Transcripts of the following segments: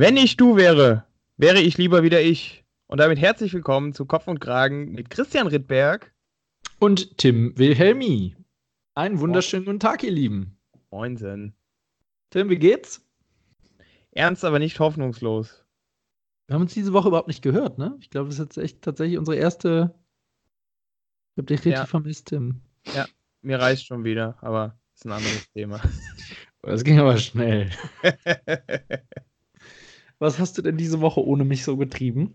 Wenn ich du wäre, wäre ich lieber wieder ich. Und damit herzlich willkommen zu Kopf und Kragen mit Christian Rittberg und Tim Wilhelmi. Einen wunderschönen guten Tag, ihr Lieben. Moinsen. Tim, wie geht's? Ernst, aber nicht hoffnungslos. Wir haben uns diese Woche überhaupt nicht gehört, ne? Ich glaube, das ist jetzt echt tatsächlich unsere erste. Ich hab dich richtig ja. vermisst, Tim. Ja, mir reicht schon wieder, aber ist ein anderes Thema. Das ging aber schnell. Was hast du denn diese Woche ohne mich so getrieben?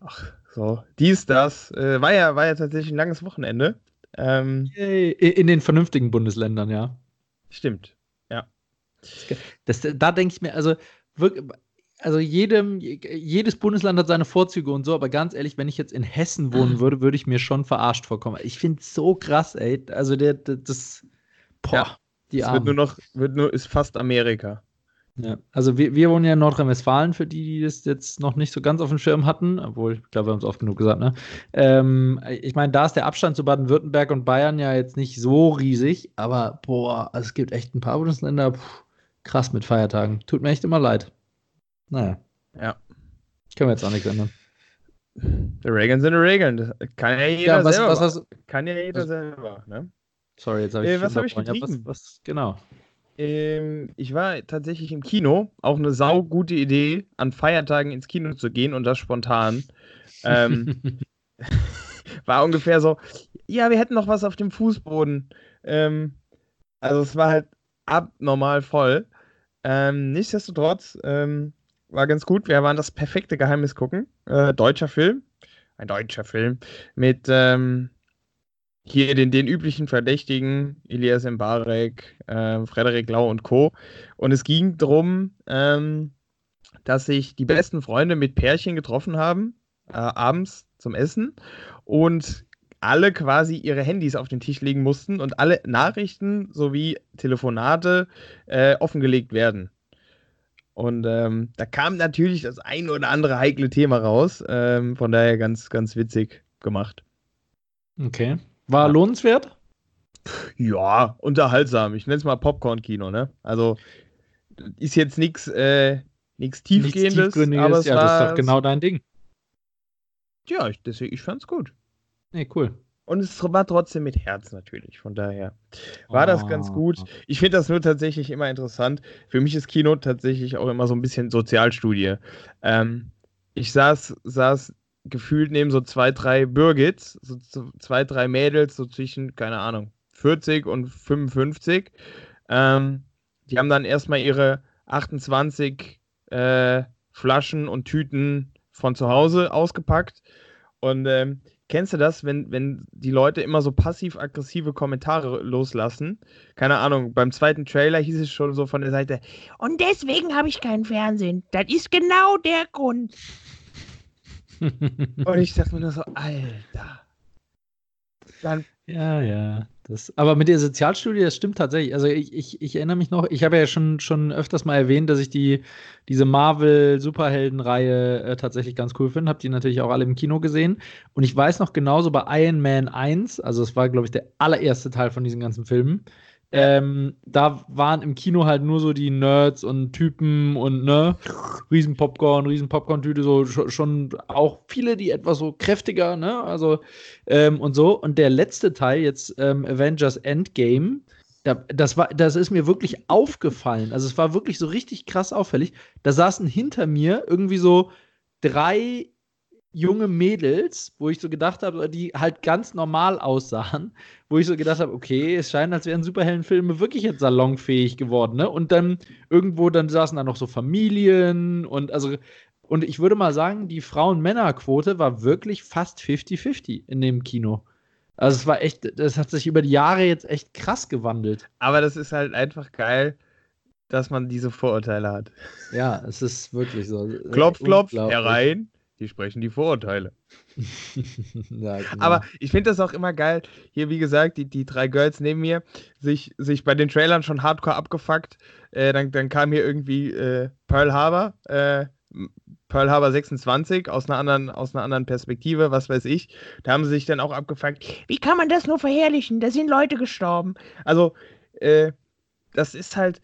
Ach, so, dies, das. Äh, war, ja, war ja tatsächlich ein langes Wochenende. Ähm, in den vernünftigen Bundesländern, ja. Stimmt, ja. Das, da denke ich mir, also, wirklich, also jedem, jedes Bundesland hat seine Vorzüge und so, aber ganz ehrlich, wenn ich jetzt in Hessen wohnen würde, würde ich mir schon verarscht vorkommen. Ich finde es so krass, ey. Also der, der das, boah, ja, die Arme. wird nur noch, wird nur, ist fast Amerika. Ja, also wir, wir wohnen ja in Nordrhein-Westfalen, für die, die das jetzt noch nicht so ganz auf dem Schirm hatten, obwohl, ich glaube, wir haben es oft genug gesagt, ne? Ähm, ich meine, da ist der Abstand zu Baden-Württemberg und Bayern ja jetzt nicht so riesig, aber boah, also es gibt echt ein paar Bundesländer, pff, krass mit Feiertagen. Tut mir echt immer leid. Naja. Ja. Können wir jetzt auch nichts ändern. Die Regeln sind die Regeln. Das kann ja jeder ja, was, selber. Was, was, kann ja jeder was, selber, ne? Sorry, jetzt habe ich. Äh, was habe ich getrieben? Ja, was, genau. Ähm, ich war tatsächlich im Kino. Auch eine saugute Idee, an Feiertagen ins Kino zu gehen und das spontan. Ähm, war ungefähr so, ja, wir hätten noch was auf dem Fußboden. Ähm, also es war halt abnormal voll. Ähm, nichtsdestotrotz ähm, war ganz gut. Wir waren das perfekte Geheimnis gucken. Äh, deutscher Film. Ein deutscher Film. Mit ähm, hier den, den üblichen Verdächtigen, Elias Mbarek, äh, Frederik Lau und Co. Und es ging darum, ähm, dass sich die besten Freunde mit Pärchen getroffen haben, äh, abends zum Essen und alle quasi ihre Handys auf den Tisch legen mussten und alle Nachrichten sowie Telefonate äh, offengelegt werden. Und ähm, da kam natürlich das ein oder andere heikle Thema raus. Ähm, von daher ganz, ganz witzig gemacht. Okay. War ja. lohnenswert? Ja, unterhaltsam. Ich nenne es mal Popcorn-Kino, ne? Also ist jetzt nichts äh, tiefgehendes, aber es ja, war, das ist doch genau dein Ding. Ja, ich, deswegen, ich fand's gut. Nee, cool. Und es war trotzdem mit Herz natürlich. Von daher war oh. das ganz ah. gut. Ich finde das nur tatsächlich immer interessant. Für mich ist Kino tatsächlich auch immer so ein bisschen Sozialstudie. Ähm, ich saß, saß gefühlt neben so zwei, drei Birgits, so zwei, drei Mädels, so zwischen, keine Ahnung, 40 und 55. Ähm, die haben dann erstmal ihre 28 äh, Flaschen und Tüten von zu Hause ausgepackt. Und ähm, kennst du das, wenn, wenn die Leute immer so passiv-aggressive Kommentare loslassen? Keine Ahnung, beim zweiten Trailer hieß es schon so von der Seite, und deswegen habe ich keinen Fernsehen. Das ist genau der Grund. Und ich dachte mir nur so, Alter. Dann ja, ja. Das, aber mit der Sozialstudie, das stimmt tatsächlich. Also ich, ich, ich erinnere mich noch, ich habe ja schon, schon öfters mal erwähnt, dass ich die, diese Marvel-Superhelden-Reihe äh, tatsächlich ganz cool finde. Habe die natürlich auch alle im Kino gesehen. Und ich weiß noch genauso bei Iron Man 1, also es war, glaube ich, der allererste Teil von diesen ganzen Filmen, ähm, da waren im Kino halt nur so die Nerds und Typen und ne, riesen Popcorn, riesen Popcorn-Tüte, so schon auch viele, die etwas so kräftiger, ne, also ähm, und so. Und der letzte Teil, jetzt ähm, Avengers Endgame, das, war, das ist mir wirklich aufgefallen. Also es war wirklich so richtig krass auffällig. Da saßen hinter mir irgendwie so drei junge Mädels, wo ich so gedacht habe, die halt ganz normal aussahen, wo ich so gedacht habe, okay, es scheint, als wären Superheldenfilme wirklich jetzt salonfähig geworden, ne? Und dann irgendwo, dann saßen da noch so Familien und also, und ich würde mal sagen, die Frauen-Männer-Quote war wirklich fast 50-50 in dem Kino. Also es war echt, das hat sich über die Jahre jetzt echt krass gewandelt. Aber das ist halt einfach geil, dass man diese Vorurteile hat. Ja, es ist wirklich so. Klopf, klopf, herein. Die sprechen die Vorurteile. ja, genau. Aber ich finde das auch immer geil. Hier, wie gesagt, die, die drei Girls neben mir, sich, sich bei den Trailern schon hardcore abgefuckt. Äh, dann, dann kam hier irgendwie äh, Pearl Harbor, äh, Pearl Harbor 26 aus einer, anderen, aus einer anderen Perspektive, was weiß ich. Da haben sie sich dann auch abgefuckt. Wie kann man das nur verherrlichen? Da sind Leute gestorben. Also, äh, das ist halt,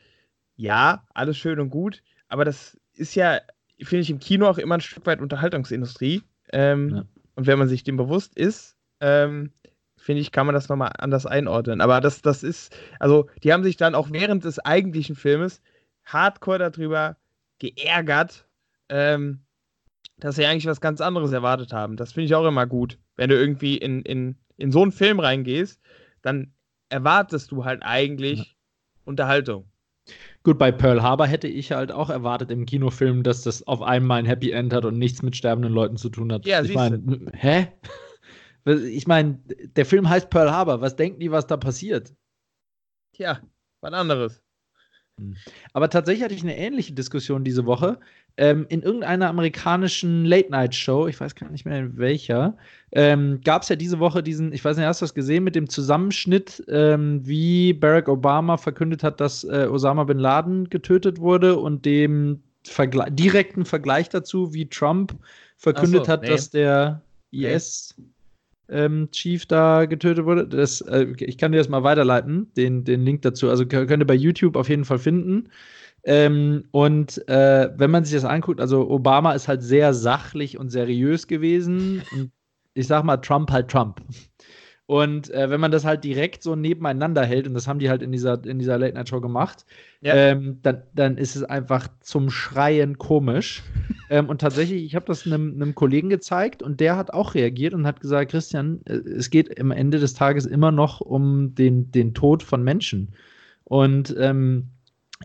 ja, alles schön und gut, aber das ist ja, finde ich, im Kino auch immer ein Stück weit Unterhaltungsindustrie. Ähm, ja. Und wenn man sich dem bewusst ist, ähm, finde ich, kann man das nochmal anders einordnen. Aber das, das ist, also die haben sich dann auch während des eigentlichen Filmes hardcore darüber geärgert, ähm, dass sie eigentlich was ganz anderes erwartet haben. Das finde ich auch immer gut. Wenn du irgendwie in, in, in so einen Film reingehst, dann erwartest du halt eigentlich ja. Unterhaltung. Gut, bei Pearl Harbor hätte ich halt auch erwartet im Kinofilm, dass das auf einmal ein Happy End hat und nichts mit sterbenden Leuten zu tun hat. Ja, ich meine, hä? Ich meine, der Film heißt Pearl Harbor. Was denken die, was da passiert? Tja, was anderes. Hm. Aber tatsächlich hatte ich eine ähnliche Diskussion diese Woche. Ähm, in irgendeiner amerikanischen Late-Night-Show, ich weiß gar nicht mehr in welcher, ähm, gab es ja diese Woche diesen, ich weiß nicht, hast du das gesehen, mit dem Zusammenschnitt, ähm, wie Barack Obama verkündet hat, dass äh, Osama bin Laden getötet wurde und dem Vergle direkten Vergleich dazu, wie Trump verkündet so, hat, nee. dass der IS. Nee ähm, Chief da getötet wurde. Das, äh, ich kann dir das mal weiterleiten, den, den Link dazu. Also könnt ihr bei YouTube auf jeden Fall finden. Ähm, und äh, wenn man sich das anguckt, also Obama ist halt sehr sachlich und seriös gewesen. Und ich sag mal, Trump halt Trump. Und äh, wenn man das halt direkt so nebeneinander hält, und das haben die halt in dieser, in dieser Late-Night-Show gemacht, ja. ähm, dann, dann ist es einfach zum Schreien komisch. ähm, und tatsächlich, ich habe das einem, einem Kollegen gezeigt und der hat auch reagiert und hat gesagt, Christian, äh, es geht am Ende des Tages immer noch um den, den Tod von Menschen. Und ähm,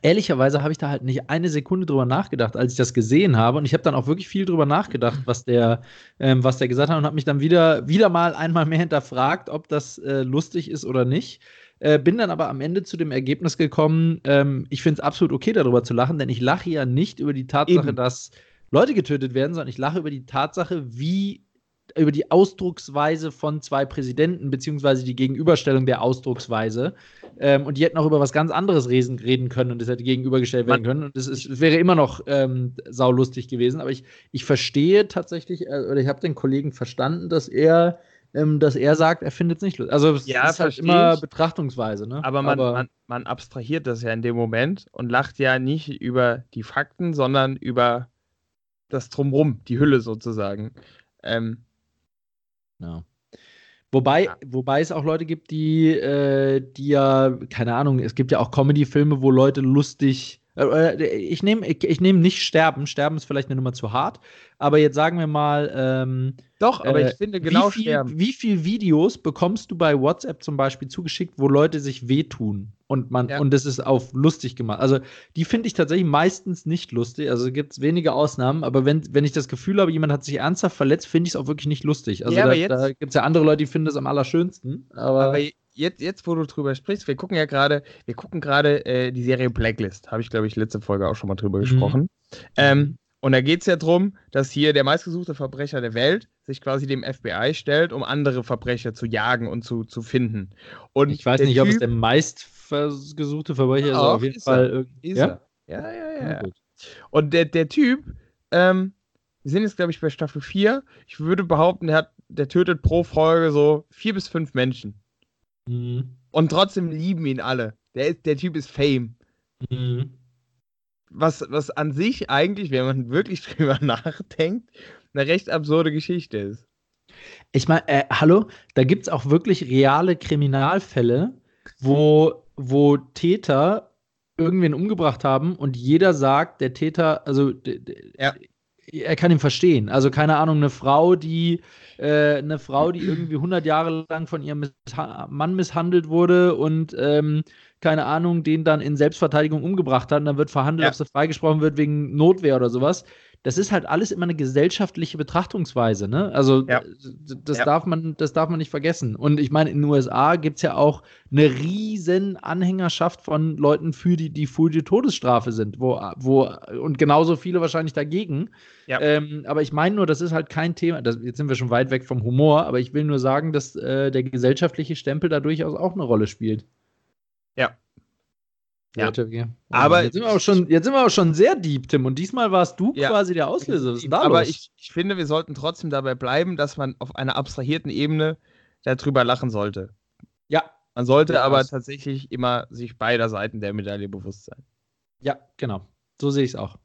ehrlicherweise habe ich da halt nicht eine Sekunde drüber nachgedacht, als ich das gesehen habe. Und ich habe dann auch wirklich viel drüber nachgedacht, was der, ähm, was der gesagt hat und habe mich dann wieder, wieder mal einmal mehr hinterfragt, ob das äh, lustig ist oder nicht. Äh, bin dann aber am Ende zu dem Ergebnis gekommen, ähm, ich finde es absolut okay, darüber zu lachen, denn ich lache ja nicht über die Tatsache, Eben. dass Leute getötet werden, sondern ich lache über die Tatsache, wie über die Ausdrucksweise von zwei Präsidenten, beziehungsweise die Gegenüberstellung der Ausdrucksweise. Ähm, und die hätten auch über was ganz anderes reden, reden können und es hätte gegenübergestellt werden können. Und es wäre immer noch ähm, saulustig gewesen. Aber ich, ich verstehe tatsächlich, äh, oder ich habe den Kollegen verstanden, dass er, ähm, dass er sagt, er findet es nicht lustig. Also es ja, ist halt immer ich. Betrachtungsweise. Ne? Aber, man, Aber man, man abstrahiert das ja in dem Moment und lacht ja nicht über die Fakten, sondern über das Drumrum, die Hülle sozusagen. Ähm, ja. Wobei, ja. wobei es auch Leute gibt, die, äh, die ja, keine Ahnung, es gibt ja auch Comedy-Filme, wo Leute lustig. Äh, äh ich nehme ich, ich nehm nicht Sterben. Sterben ist vielleicht eine Nummer zu hart. Aber jetzt sagen wir mal. Ähm, Doch, aber äh, ich finde genau wie viel, Sterben. Wie viele Videos bekommst du bei WhatsApp zum Beispiel zugeschickt, wo Leute sich wehtun? Und man, ja. und das ist auf lustig gemacht. Also, die finde ich tatsächlich meistens nicht lustig. Also gibt es wenige Ausnahmen, aber wenn, wenn ich das Gefühl habe, jemand hat sich ernsthaft verletzt, finde ich es auch wirklich nicht lustig. Also ja, da, da gibt es ja andere Leute, die finden das am allerschönsten. Aber, aber jetzt, jetzt, wo du drüber sprichst, wir gucken ja gerade, wir gucken gerade äh, die Serie Blacklist. Habe ich, glaube ich, letzte Folge auch schon mal drüber mhm. gesprochen. Ähm, und da geht es ja darum, dass hier der meistgesuchte Verbrecher der Welt sich quasi dem FBI stellt, um andere Verbrecher zu jagen und zu, zu finden. Und ich weiß nicht, typ, ob es der meist gesuchte Verbrecher ist, aber auf jeden Fall. Ist ja? er. Ja, ja, ja. ja. Und der, der Typ, ähm, wir sind jetzt, glaube ich, bei Staffel 4. Ich würde behaupten, der, hat, der tötet pro Folge so vier bis fünf Menschen. Mhm. Und trotzdem lieben ihn alle. Der, ist, der Typ ist Fame. Mhm. Was, was an sich eigentlich, wenn man wirklich drüber nachdenkt, eine recht absurde Geschichte ist. Ich meine, äh, hallo, da gibt es auch wirklich reale Kriminalfälle, wo wo Täter irgendwen umgebracht haben und jeder sagt, der Täter, also ja. er kann ihn verstehen. Also keine Ahnung, eine Frau, die äh, eine Frau, die irgendwie 100 Jahre lang von ihrem Mann misshandelt wurde und ähm, keine Ahnung, den dann in Selbstverteidigung umgebracht hat, und dann wird verhandelt, ja. ob sie freigesprochen wird wegen Notwehr oder sowas das ist halt alles immer eine gesellschaftliche Betrachtungsweise, ne? Also ja. das, ja. darf man, das darf man nicht vergessen. Und ich meine, in den USA gibt es ja auch eine riesen Anhängerschaft von Leuten für die, die für die Todesstrafe sind, wo, wo, und genauso viele wahrscheinlich dagegen. Ja. Ähm, aber ich meine nur, das ist halt kein Thema. Das, jetzt sind wir schon weit weg vom Humor, aber ich will nur sagen, dass äh, der gesellschaftliche Stempel da durchaus auch eine Rolle spielt. Ja, ja. Aber jetzt sind, wir auch schon, jetzt sind wir auch schon sehr deep, Tim. Und diesmal warst du ja. quasi der Auslöser. Aber ich, ich finde, wir sollten trotzdem dabei bleiben, dass man auf einer abstrahierten Ebene darüber lachen sollte. Ja. Man sollte ja, aber tatsächlich immer sich beider Seiten der Medaille bewusst sein. Ja, genau. So sehe ich es auch.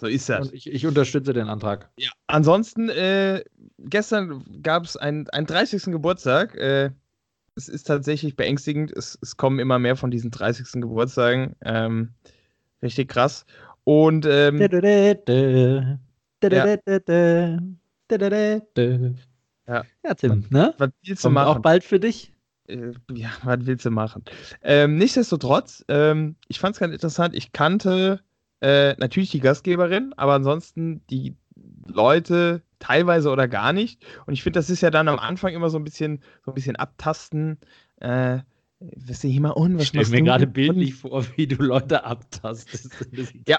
So ist das. Und ich, ich unterstütze den Antrag. Ja. Ansonsten, äh, gestern gab es einen, einen 30. Geburtstag. Äh, es ist tatsächlich beängstigend. Es, es, kommen immer mehr von diesen 30. Geburtstagen. Ähm, richtig krass. Und ähm, ja. Ja. ja, Tim, ne? Was willst du machen? Auch bald für dich? Äh, ja, was willst du machen? Ähm, nichtsdestotrotz, ähm, ich fand es ganz interessant. Ich kannte äh, natürlich die Gastgeberin, aber ansonsten die Leute teilweise oder gar nicht. Und ich finde, das ist ja dann am Anfang immer so ein bisschen, so ein bisschen abtasten. Äh, ihr hier mal un, was Ich stelle mir gerade bildlich vor, wie du Leute abtastest. ja,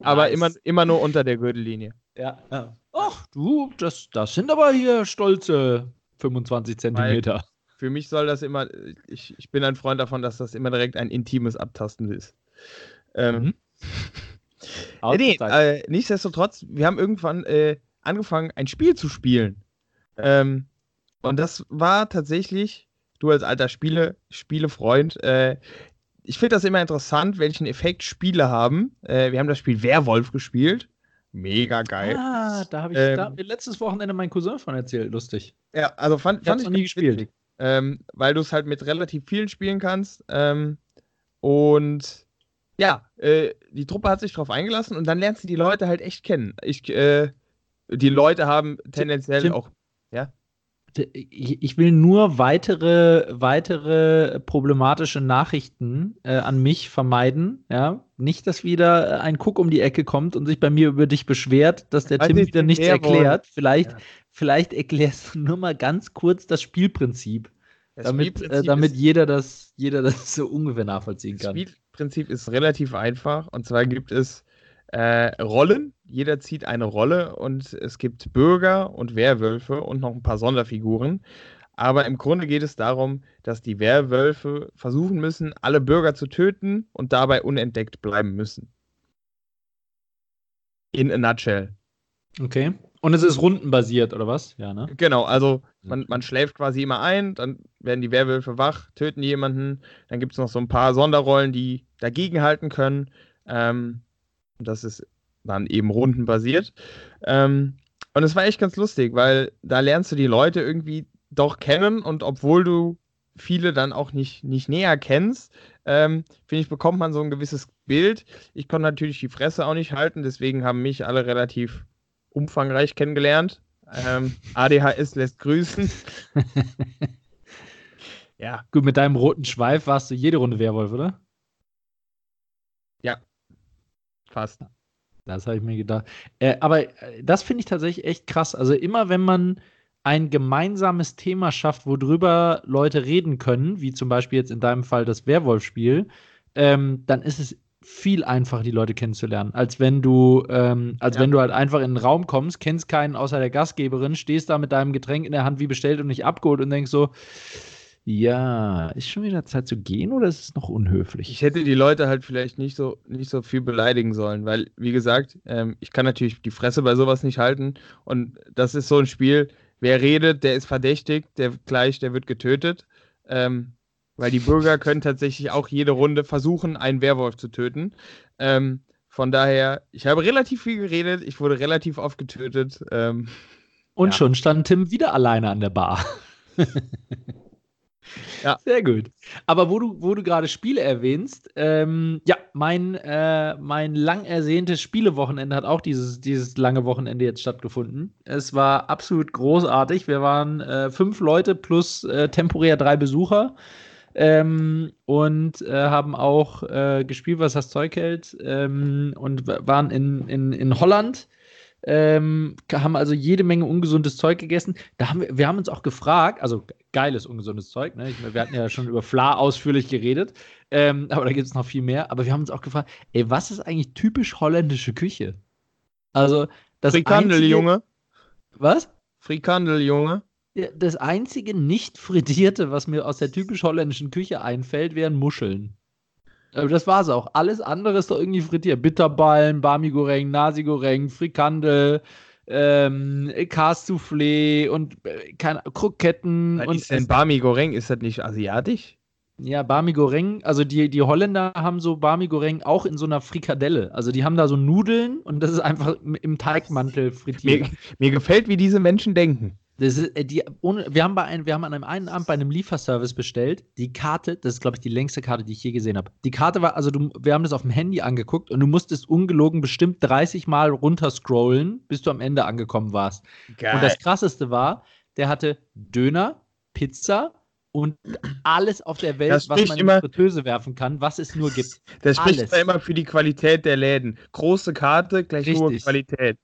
aber nice. immer, immer nur unter der Gürtellinie. Ja. ja. Ach du, das, das sind aber hier stolze 25 Zentimeter. Weil für mich soll das immer, ich, ich bin ein Freund davon, dass das immer direkt ein intimes Abtasten ist. Ähm, mhm. Nee, äh, nichtsdestotrotz, wir haben irgendwann äh, angefangen, ein Spiel zu spielen. Ähm, und das war tatsächlich du als alter Spiele, Spielefreund, äh, ich finde das immer interessant, welchen Effekt Spiele haben. Äh, wir haben das Spiel Werwolf gespielt. Mega geil. Ah, da habe ich ähm, da, letztes Wochenende mein Cousin von erzählt. Lustig. Ja, also fand, fand ich noch nie gespielt. Ähm, weil du es halt mit relativ vielen spielen kannst. Ähm, und ja, äh, die Truppe hat sich darauf eingelassen und dann lernst du die Leute halt echt kennen. Ich, äh, die Leute haben tendenziell Tim, auch. Ja? ich will nur weitere, weitere problematische Nachrichten äh, an mich vermeiden. Ja? Nicht, dass wieder ein Cook um die Ecke kommt und sich bei mir über dich beschwert, dass der Tim wieder nichts erklärt. Vielleicht, ja. vielleicht erklärst du nur mal ganz kurz das Spielprinzip. Das damit, äh, Spielprinzip äh, damit jeder, das, jeder das so ungefähr nachvollziehen kann. Das Spielprinzip ist relativ einfach. Und zwar gibt es äh, Rollen. Jeder zieht eine Rolle und es gibt Bürger und Werwölfe und noch ein paar Sonderfiguren. Aber im Grunde geht es darum, dass die Werwölfe versuchen müssen, alle Bürger zu töten und dabei unentdeckt bleiben müssen. In a nutshell. Okay. Und es ist rundenbasiert, oder was? Ja, ne? Genau, also man, man schläft quasi immer ein, dann werden die Werwölfe wach, töten jemanden, dann gibt es noch so ein paar Sonderrollen, die dagegenhalten können. Ähm, das ist dann eben rundenbasiert. Ähm, und es war echt ganz lustig, weil da lernst du die Leute irgendwie doch kennen und obwohl du viele dann auch nicht, nicht näher kennst, ähm, finde ich, bekommt man so ein gewisses Bild. Ich konnte natürlich die Fresse auch nicht halten, deswegen haben mich alle relativ umfangreich kennengelernt. Ähm, ADHS lässt grüßen. ja. Gut, mit deinem roten Schweif warst du jede Runde Werwolf, oder? Ja, Fast. Das habe ich mir gedacht. Äh, aber äh, das finde ich tatsächlich echt krass. Also immer wenn man ein gemeinsames Thema schafft, worüber Leute reden können, wie zum Beispiel jetzt in deinem Fall das Werwolf-Spiel, ähm, dann ist es viel einfacher, die Leute kennenzulernen, als wenn du, ähm, als ja. wenn du halt einfach in einen Raum kommst, kennst keinen außer der Gastgeberin, stehst da mit deinem Getränk in der Hand wie bestellt und nicht abgeholt und denkst so, ja, ist schon wieder Zeit zu gehen oder ist es noch unhöflich? Ich hätte die Leute halt vielleicht nicht so, nicht so viel beleidigen sollen, weil, wie gesagt, ähm, ich kann natürlich die Fresse bei sowas nicht halten. Und das ist so ein Spiel, wer redet, der ist verdächtig, der gleich, der wird getötet. Ähm, weil die Bürger können tatsächlich auch jede Runde versuchen, einen Werwolf zu töten. Ähm, von daher, ich habe relativ viel geredet, ich wurde relativ oft getötet. Ähm, Und ja. schon stand Tim wieder alleine an der Bar. Ja. Sehr gut. Aber wo du, wo du gerade Spiele erwähnst, ähm, ja, mein, äh, mein lang ersehntes Spielewochenende hat auch dieses, dieses lange Wochenende jetzt stattgefunden. Es war absolut großartig. Wir waren äh, fünf Leute plus äh, temporär drei Besucher. Ähm, und äh, haben auch äh, gespielt, was das Zeug hält. Ähm, und waren in, in, in Holland ähm, haben also jede Menge ungesundes Zeug gegessen. Da haben wir, wir haben uns auch gefragt, also geiles ungesundes Zeug, ne? Ich, wir hatten ja schon über Fla ausführlich geredet, ähm, aber da gibt es noch viel mehr. Aber wir haben uns auch gefragt, ey, was ist eigentlich typisch holländische Küche? Also das Frikandel, Junge. Was? Frikandel, Junge. Ja, das einzige nicht frittierte, was mir aus der typisch holländischen Küche einfällt, wären Muscheln. Aber das war's auch. Alles andere ist doch irgendwie frittiert. Bitterballen, Barmigoreng, Nasi-Goreng, Frikandel, ähm, Soufflé und äh, keine Kroketten. Was und ist denn Barmigoreng? Ist das nicht asiatisch? Ja, Barmi Goreng, also die, die Holländer haben so Barmi Goreng auch in so einer Frikadelle. Also die haben da so Nudeln und das ist einfach im Teigmantel frittiert. Mir, mir gefällt, wie diese Menschen denken. Ist, äh, die, ohne, wir, haben bei ein, wir haben an einem einen Abend bei einem Lieferservice bestellt. Die Karte, das ist, glaube ich, die längste Karte, die ich je gesehen habe. Die Karte war, also du, wir haben das auf dem Handy angeguckt und du musstest ungelogen bestimmt 30 Mal runterscrollen, bis du am Ende angekommen warst. Geil. Und das krasseste war, der hatte Döner, Pizza, und alles auf der Welt, was man in die Fritteuse werfen kann, was es nur gibt. Das spricht immer für die Qualität der Läden. Große Karte, gleich Richtig. hohe Qualität.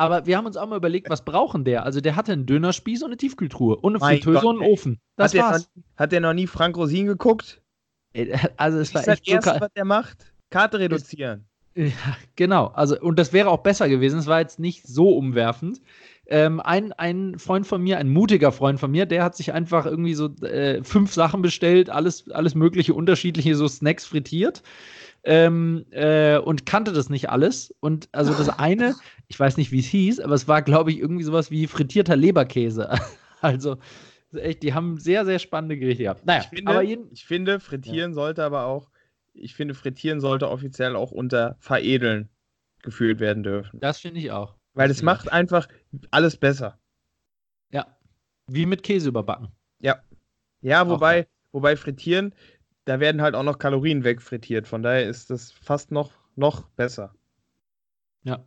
Aber wir haben uns auch mal überlegt, was brauchen der? Also der hatte einen Dönerspieß und eine Tiefkühltruhe und eine Fritteuse und einen Ofen. Das hat war's. Der noch, hat der noch nie Frank Rosin geguckt? Also es war echt das Erste, was der macht? Karte reduzieren. Ja, genau. Also, und das wäre auch besser gewesen. Es war jetzt nicht so umwerfend. Ähm, ein, ein Freund von mir, ein mutiger Freund von mir, der hat sich einfach irgendwie so äh, fünf Sachen bestellt, alles, alles mögliche, unterschiedliche so Snacks frittiert ähm, äh, und kannte das nicht alles. Und also das eine, ich weiß nicht, wie es hieß, aber es war, glaube ich, irgendwie sowas wie frittierter Leberkäse. also echt, die haben sehr, sehr spannende Gerichte gehabt. Naja, ich finde, aber jeden, ich finde frittieren ja. sollte aber auch, ich finde, frittieren sollte offiziell auch unter veredeln gefühlt werden dürfen. Das finde ich auch. Weil es macht einfach alles besser. Ja. Wie mit Käse überbacken. Ja. Ja, wobei, wobei frittieren, da werden halt auch noch Kalorien wegfrittiert. Von daher ist das fast noch, noch besser. Ja.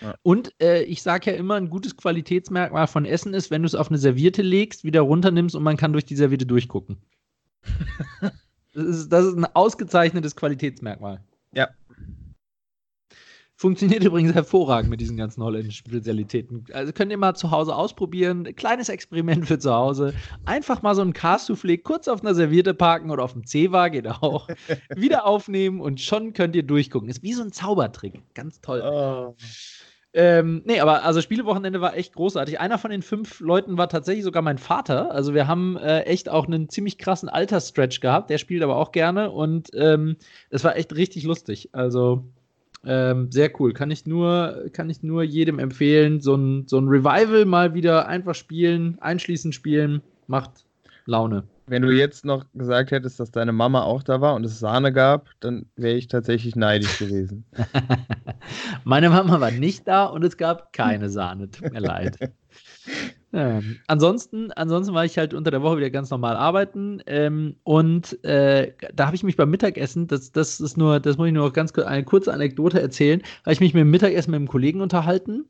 Ja. Und äh, ich sage ja immer, ein gutes Qualitätsmerkmal von Essen ist, wenn du es auf eine Serviette legst, wieder runternimmst und man kann durch die Serviette durchgucken. das, ist, das ist ein ausgezeichnetes Qualitätsmerkmal. Ja. Funktioniert übrigens hervorragend mit diesen ganzen holländischen Spezialitäten. Also könnt ihr mal zu Hause ausprobieren. Kleines Experiment für zu Hause. Einfach mal so ein Cassoufflé kurz auf einer Serviette parken oder auf dem Zewa geht auch. Wieder aufnehmen und schon könnt ihr durchgucken. Ist wie so ein Zaubertrick. Ganz toll. Oh. Ähm, nee, aber also Spielewochenende war echt großartig. Einer von den fünf Leuten war tatsächlich sogar mein Vater. Also wir haben äh, echt auch einen ziemlich krassen Altersstretch gehabt. Der spielt aber auch gerne und ähm, es war echt richtig lustig. Also ähm, sehr cool. Kann ich nur, kann ich nur jedem empfehlen. So ein, so ein Revival mal wieder einfach spielen, einschließend spielen, macht Laune. Wenn du jetzt noch gesagt hättest, dass deine Mama auch da war und es Sahne gab, dann wäre ich tatsächlich neidisch gewesen. Meine Mama war nicht da und es gab keine Sahne. Tut mir leid. Ähm, ansonsten, ansonsten war ich halt unter der Woche wieder ganz normal arbeiten ähm, und äh, da habe ich mich beim Mittagessen, das, das ist nur, das muss ich nur noch ganz kurz eine kurze Anekdote erzählen, habe ich mich mit dem Mittagessen mit einem Kollegen unterhalten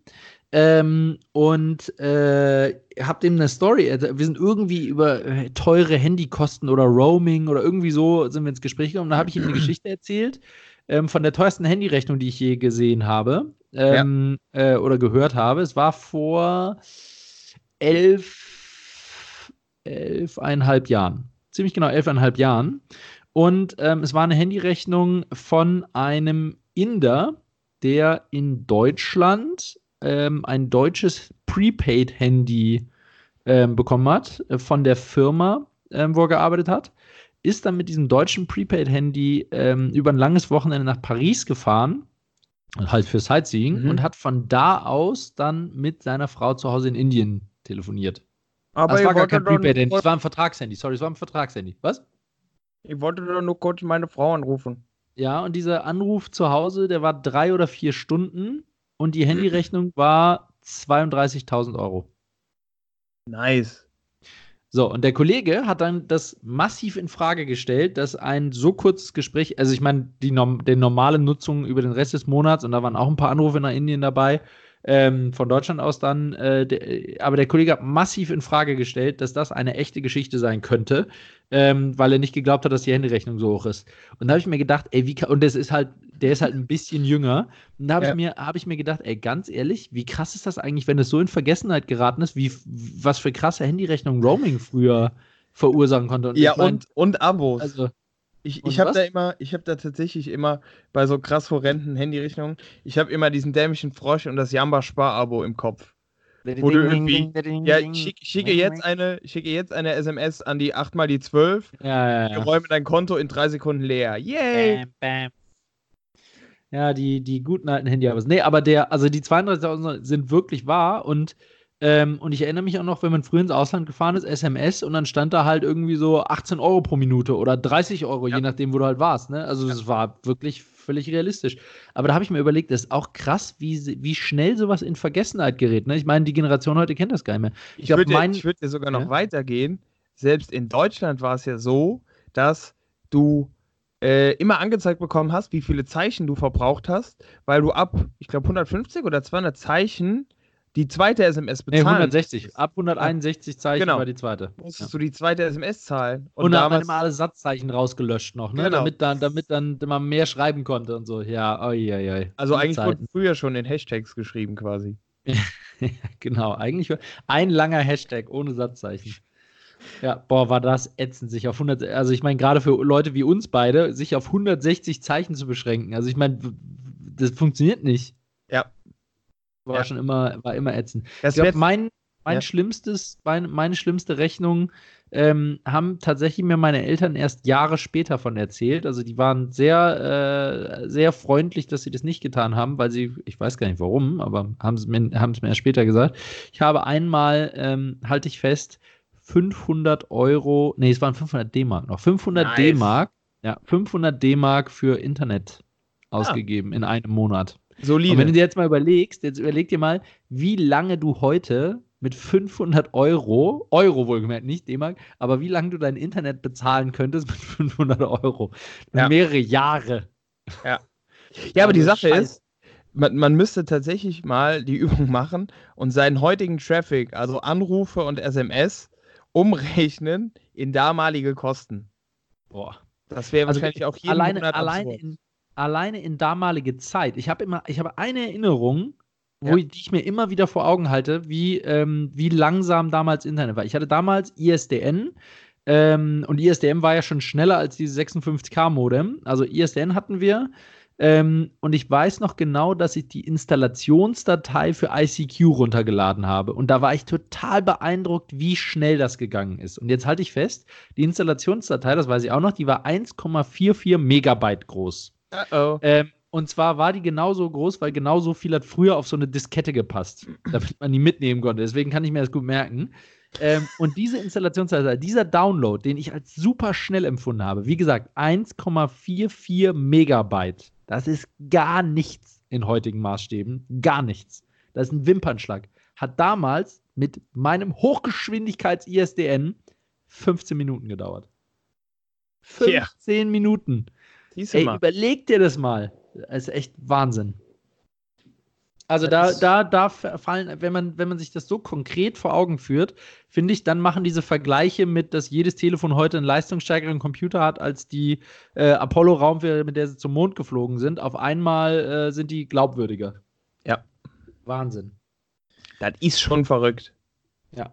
ähm, und äh, habe dem eine Story, wir sind irgendwie über äh, teure Handykosten oder Roaming oder irgendwie so sind wir ins Gespräch gekommen, da habe ich ihm eine Geschichte erzählt ähm, von der teuersten Handyrechnung, die ich je gesehen habe ähm, ja. äh, oder gehört habe. Es war vor elf, elfeinhalb Jahren. Ziemlich genau elfeinhalb Jahren. Und ähm, es war eine Handyrechnung von einem Inder, der in Deutschland ähm, ein deutsches Prepaid-Handy ähm, bekommen hat äh, von der Firma, ähm, wo er gearbeitet hat. Ist dann mit diesem deutschen Prepaid-Handy ähm, über ein langes Wochenende nach Paris gefahren, halt für Sightseeing, mhm. und hat von da aus dann mit seiner Frau zu Hause in Indien telefoniert. Aber das war gar kein Prepaid-Handy, das war ein Vertragshandy. Sorry, es war ein Vertragshandy. Was? Ich wollte doch nur kurz meine Frau anrufen. Ja, und dieser Anruf zu Hause, der war drei oder vier Stunden und die Handyrechnung war 32.000 Euro. Nice. So, und der Kollege hat dann das massiv in Frage gestellt, dass ein so kurzes Gespräch, also ich meine, die, die normale Nutzung über den Rest des Monats, und da waren auch ein paar Anrufe nach Indien dabei, ähm, von Deutschland aus dann. Äh, der, aber der Kollege hat massiv in Frage gestellt, dass das eine echte Geschichte sein könnte, ähm, weil er nicht geglaubt hat, dass die Handyrechnung so hoch ist. Und da habe ich mir gedacht, ey, wie und das ist halt, der ist halt ein bisschen jünger. Und da habe ja. ich, mir, hab ich mir gedacht, ey, ganz ehrlich, wie krass ist das eigentlich, wenn es so in Vergessenheit geraten ist, wie was für krasse Handyrechnung Roaming früher verursachen konnte. Und ja, ich mein, und, und Abos. Also, ich, ich habe da immer, ich habe da tatsächlich immer bei so krass horrenden Handyrechnungen, ich habe immer diesen dämlichen Frosch und das Jamba-Spar-Abo im Kopf. Wo du irgendwie, ja, ich schicke, jetzt eine, schicke jetzt eine SMS an die 8 mal die 12. Ja, ja, ja. Räume dein Konto in drei Sekunden leer. Yay! Bam, bam. Ja, die, die guten alten Handy-Abos. Nee, aber der, also die 32.000 sind wirklich wahr und Ähm, und ich erinnere mich auch noch, wenn man früher ins Ausland gefahren ist, SMS und dann stand da halt irgendwie so 18 Euro pro Minute oder 30 Euro, ja. je nachdem, wo du halt warst. Ne? Also es ja. war wirklich völlig realistisch. Aber da habe ich mir überlegt, das ist auch krass, wie, wie schnell sowas in Vergessenheit gerät. Ne? Ich meine, die Generation heute kennt das gar nicht mehr. Ich, ich würde mein... würd ja sogar noch ja? weitergehen. Selbst in Deutschland war es ja so, dass du äh, immer angezeigt bekommen hast, wie viele Zeichen du verbraucht hast, weil du ab, ich glaube, 150 oder 200 Zeichen die zweite SMS bezahlen. Nee, 160. Ab 161 Zeichen genau. war die zweite. Musstest ja. du die zweite SMS zahlen. Und, und da haben wir immer alle Satzzeichen rausgelöscht noch, ne? Genau. damit, dann, damit dann man mehr schreiben konnte und so. Ja, oi, oi, oi. Also eigentlich Zeiten. wurden früher schon in Hashtags geschrieben quasi. genau, eigentlich ein langer Hashtag ohne Satzzeichen. Ja, boah, war das ätzend, sich auf 100, also ich meine, gerade für Leute wie uns beide, sich auf 160 Zeichen zu beschränken. Also ich meine, das funktioniert nicht. Ja, war ja. schon immer, war immer ätzend. Das ich glaube, mein, mein ja. schlimmstes, mein, meine schlimmste Rechnung ähm, haben tatsächlich mir meine Eltern erst Jahre später von erzählt. Also die waren sehr, äh, sehr freundlich, dass sie das nicht getan haben, weil sie, ich weiß gar nicht warum, aber haben es mir, haben es mir erst später gesagt. Ich habe einmal, ähm, halte ich fest, 500 Euro, nee, es waren 500 D-Mark noch, 500 nice. D-Mark, ja, 500 D-Mark für Internet ah. ausgegeben ja. in einem Monat. Solide. Und wenn du dir jetzt mal überlegst, jetzt überleg dir mal, wie lange du heute mit 500 Euro, Euro wohlgemerkt, nicht D-Mark, aber wie lange du dein Internet bezahlen könntest mit 500 Euro. Ja. Mehrere Jahre. Ja. Ja, aber die Sache Scheiß. ist, man, man, müsste tatsächlich mal die Übung machen und seinen heutigen Traffic, also Anrufe und SMS, umrechnen in damalige Kosten. Boah. Das wäre also wahrscheinlich auch jeden alleine, Monat alleine in, alleine in damalige Zeit, ich habe immer, ich habe eine Erinnerung, wo ja. ich, die ich mir immer wieder vor Augen halte, wie, ähm, wie langsam damals Internet war. Ich hatte damals ISDN ähm, und ISDN war ja schon schneller als diese 56K-Modem. Also ISDN hatten wir. Ähm, und ich weiß noch genau, dass ich die Installationsdatei für ICQ runtergeladen habe. Und da war ich total beeindruckt, wie schnell das gegangen ist. Und jetzt halte ich fest, die Installationsdatei, das weiß ich auch noch, die war 1,44 Megabyte groß. Uh-oh. Ähm, und zwar war die genauso groß, weil genauso viel hat früher auf so eine Diskette gepasst, damit man die mitnehmen konnte. Deswegen kann ich mir das gut merken. Ähm, und diese Installationsdatei, dieser Download, den ich als super schnell empfunden habe, wie gesagt, 1,44 Megabyte. Das ist gar nichts in heutigen Maßstäben. Gar nichts. Das ist ein Wimpernschlag. Hat damals mit meinem Hochgeschwindigkeits-ISDN 15 Minuten gedauert. 15 yeah. Minuten. Ey, überleg dir das mal. Das ist echt Wahnsinn. Also da, da, da fallen, wenn man, wenn man sich das so konkret vor Augen führt, finde ich, dann machen diese Vergleiche mit, dass jedes Telefon heute einen leistungsstärkeren Computer hat als die äh, Apollo-Raumfähre, mit der sie zum Mond geflogen sind. Auf einmal äh, sind die glaubwürdiger. Ja. Wahnsinn. Das ist schon verrückt. Ja.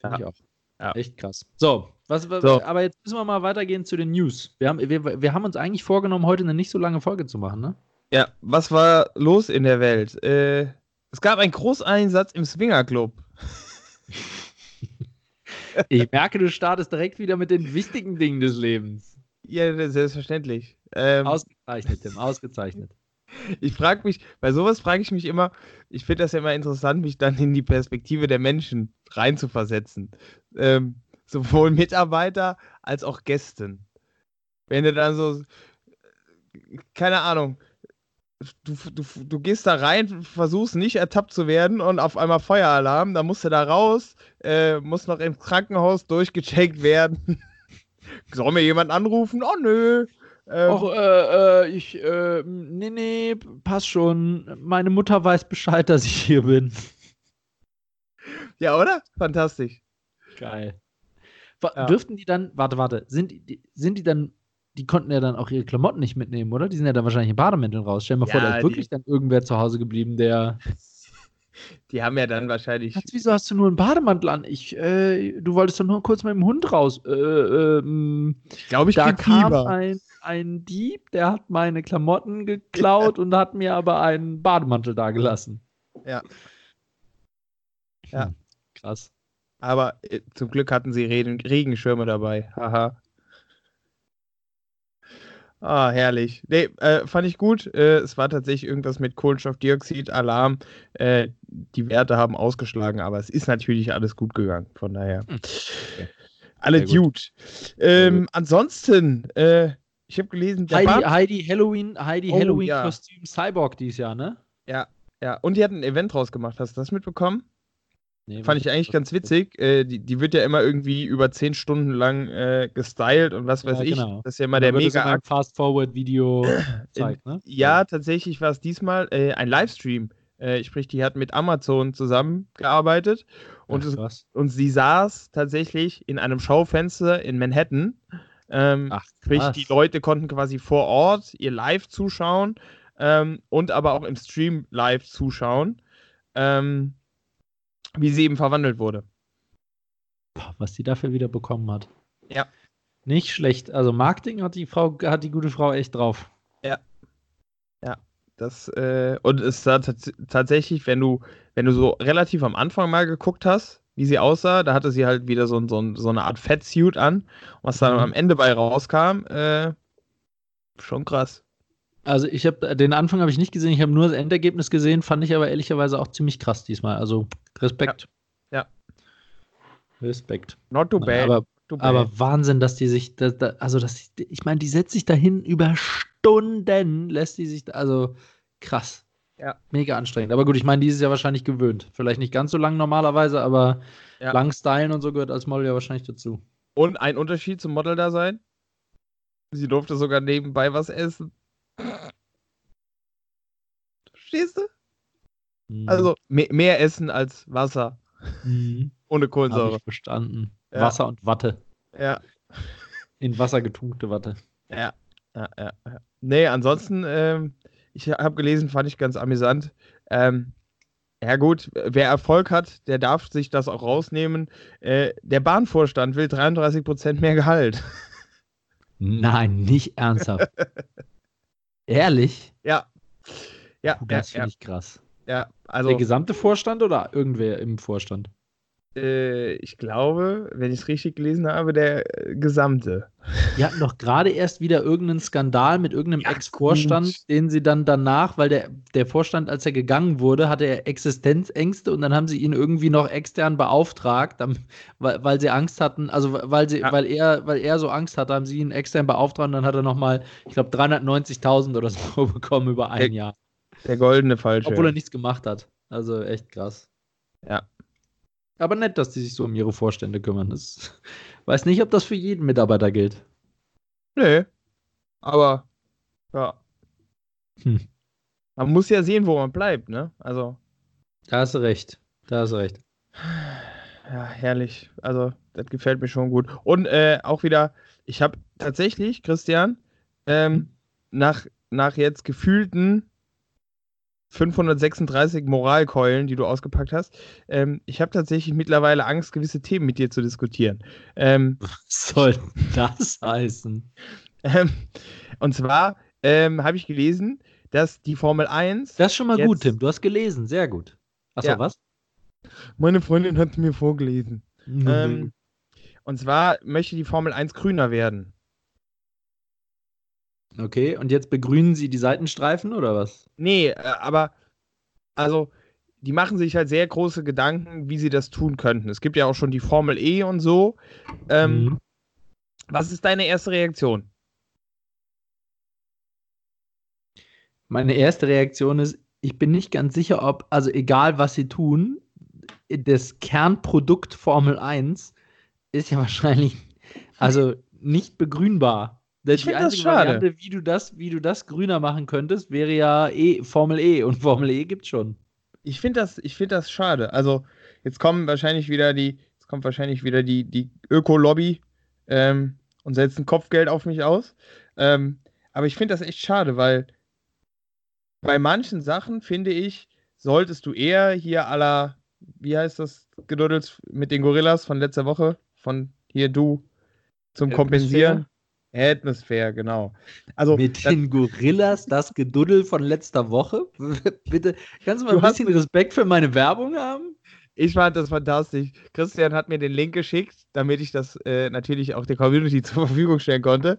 Finde ja. ich auch. Ja. Echt krass. So, was, so, aber jetzt müssen wir mal weitergehen zu den News. Wir haben, wir, wir haben uns eigentlich vorgenommen, heute eine nicht so lange Folge zu machen, ne? Ja, was war los in der Welt? Äh, es gab einen Großeinsatz im Swingerclub. ich merke, du startest direkt wieder mit den wichtigen Dingen des Lebens. Ja, selbstverständlich. Ähm, ausgezeichnet, Tim, ausgezeichnet. Ich frage mich, bei sowas frage ich mich immer, ich finde das ja immer interessant, mich dann in die Perspektive der Menschen reinzuversetzen. Ähm, sowohl Mitarbeiter als auch Gästen. Wenn du dann so, keine Ahnung, du, du, du gehst da rein, versuchst nicht ertappt zu werden und auf einmal Feueralarm, dann musst du da raus, äh, musst noch ins Krankenhaus durchgecheckt werden. Soll mir jemand anrufen? Oh nö. Ähm, Och, äh, äh, ich, äh, nee, nee, passt schon. Meine Mutter weiß Bescheid, dass ich hier bin. Ja, oder? Fantastisch. Geil. Ja. Dürften die dann, warte, warte, sind die, sind die dann, die konnten ja dann auch ihre Klamotten nicht mitnehmen, oder? Die sind ja dann wahrscheinlich in Bademänteln raus. Stell dir mal ja, vor, da ist wirklich dann irgendwer zu Hause geblieben, der. Die haben ja dann wahrscheinlich. Schatz, wieso hast du nur einen Bademantel an? Ich, äh, du wolltest doch nur kurz mit dem Hund raus. Äh, ähm, ich glaube, ich da kam ein, ein Dieb, der hat meine Klamotten geklaut und hat mir aber einen Bademantel dagelassen. Ja. Ja. Hm, krass. Aber äh, zum Glück hatten sie Regen Regenschirme dabei. Haha. Ah, herrlich. Nee, äh, fand ich gut. Äh, es war tatsächlich irgendwas mit Kohlenstoffdioxid, Alarm. Äh, die Werte haben ausgeschlagen, aber es ist natürlich alles gut gegangen. Von daher. Hm. Okay. Alle gut. Ähm. Ansonsten, äh, ich habe gelesen, Heidi, Heidi Halloween, Heidi oh, Halloween ja. Kostüm Cyborg dieses Jahr, ne? Ja, ja. Und die hat ein Event draus gemacht. Hast du das mitbekommen? Nee, Fand ich eigentlich ganz witzig. Äh, die, die wird ja immer irgendwie über zehn Stunden lang äh, gestylt und was weiß ja, ich. Genau. Das ist ja immer der mega. Fast-Forward-Video zeigt, ne? Ja, ja, tatsächlich war es diesmal äh, ein Livestream. Äh, sprich, die hat mit Amazon zusammengearbeitet und, Ach, und sie saß tatsächlich in einem Schaufenster in Manhattan. Ähm, Ach, sprich, die Leute konnten quasi vor Ort ihr Live zuschauen ähm, und aber auch im Stream live zuschauen. Ähm, wie sie eben verwandelt wurde. Was sie dafür wieder bekommen hat. Ja. Nicht schlecht. Also Marketing hat die Frau, hat die gute Frau echt drauf. Ja. Ja. Das, äh, und es sah tatsächlich, wenn du, wenn du so relativ am Anfang mal geguckt hast, wie sie aussah, da hatte sie halt wieder so, so, so eine Art Fettsuit an. Was dann mhm. am Ende bei rauskam, äh, schon krass. Also ich habe den Anfang habe ich nicht gesehen, ich habe nur das Endergebnis gesehen, fand ich aber ehrlicherweise auch ziemlich krass diesmal. Also Respekt. Ja. ja. Respekt. Not too bad. Aber, too bad. aber Wahnsinn, dass die sich, da, da, also dass ich meine, die setzt sich dahin über Stunden, lässt die sich, also krass. Ja. Mega anstrengend. Aber gut, ich meine, die ist ja wahrscheinlich gewöhnt. Vielleicht nicht ganz so lang normalerweise, aber ja. lang stylen und so gehört als Model ja wahrscheinlich dazu. Und ein Unterschied zum Model da sein? Sie durfte sogar nebenbei was essen. Verstehst du? Mhm. Also mehr, mehr, Essen als Wasser. Mhm. Ohne Kohlensäure. Hab ich verstanden. Ja. Wasser und Watte. Ja. In Wasser getunkte Watte. Ja. ja, ja, ja. Nee, ansonsten, ähm, ich habe gelesen, fand ich ganz amüsant. Ähm, ja gut, wer Erfolg hat, der darf sich das auch rausnehmen. Äh, der Bahnvorstand will 33% mehr Gehalt. Nein, nicht ernsthaft. Ehrlich? Ja. Ja, das ja, finde ja. ich krass. Ja, also. Der gesamte Vorstand oder irgendwer im Vorstand? Äh, ich glaube, wenn ich es richtig gelesen habe, der äh, gesamte. Die hatten doch gerade erst wieder irgendeinen Skandal mit irgendeinem ja, Ex-Vorstand, den sie dann danach, weil der, der Vorstand, als er gegangen wurde, hatte er Existenzängste und dann haben sie ihn irgendwie noch extern beauftragt, weil, weil sie Angst hatten, also weil, sie, ja. weil, er, weil er so Angst hatte, haben sie ihn extern beauftragt und dann hat er nochmal, ich glaube, 390.000 oder so bekommen über ein der, Jahr. Der goldene Falsche. Obwohl er nichts gemacht hat. Also echt krass. Ja. Aber nett, dass die sich so um ihre Vorstände kümmern. Ich weiß nicht, ob das für jeden Mitarbeiter gilt. Nee. Aber, ja. Hm. Man muss ja sehen, wo man bleibt, ne? Also. Da hast du recht. Da hast du recht. Ja, herrlich. Also, das gefällt mir schon gut. Und äh, auch wieder, ich habe tatsächlich, Christian, ähm, nach, nach jetzt gefühlten 536 Moralkeulen, die du ausgepackt hast. Ähm, ich habe tatsächlich mittlerweile Angst, gewisse Themen mit dir zu diskutieren. Ähm, Was soll das heißen? Ähm, und zwar ähm, habe ich gelesen, dass die Formel 1. Das ist schon mal gut, Tim. Du hast gelesen. Sehr gut. Achso, ja. was? Meine Freundin hat mir vorgelesen. Mhm. und zwar möchte die Formel 1 grüner werden. Okay, und jetzt begrünen sie die Seitenstreifen oder was? Nee, äh, aber also die machen sich halt sehr große Gedanken, wie sie das tun könnten. Es gibt ja auch schon die Formel E und so. Ähm, mhm. Was ist deine erste Reaktion? Meine erste Reaktion ist, ich bin nicht ganz sicher, ob, also egal was sie tun, das Kernprodukt Formel 1 ist ja wahrscheinlich, also nicht begrünbar. Ich die einzige das schade. Variante, wie du das, wie du das grüner machen könntest, wäre ja e, Formel E und Formel E gibt's schon. Ich finde das, find das schade. Also jetzt kommen wahrscheinlich wieder die, jetzt kommt wahrscheinlich wieder die, die Öko-Lobby ähm, und setzen Kopfgeld auf mich aus. Ähm, aber ich finde das echt schade, weil bei manchen Sachen finde ich, solltest du eher hier aller, wie heißt das, geduddelt mit den Gorillas von letzter Woche, von hier du zum Kompensieren. Atmosphere, genau. Also, Mit den Gorillas, das Geduddel von letzter Woche? Bitte, kannst du mal du ein bisschen Respekt für meine Werbung haben? Ich fand das fantastisch. Christian hat mir den Link geschickt, damit ich das äh, natürlich auch der Community zur Verfügung stellen konnte.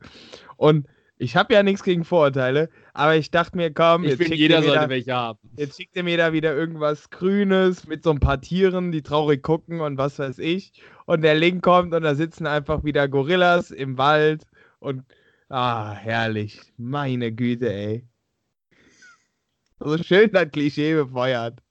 Und ich habe ja nichts gegen Vorurteile, aber ich dachte mir, komm, ich finde, jeder sollte da, welche haben. Jetzt schickt er mir da wieder irgendwas Grünes mit so ein paar Tieren, die traurig gucken und was weiß ich. Und der Link kommt und da sitzen einfach wieder Gorillas im Wald und ah, herrlich. Meine Güte, ey. So schön das Klischee befeuert.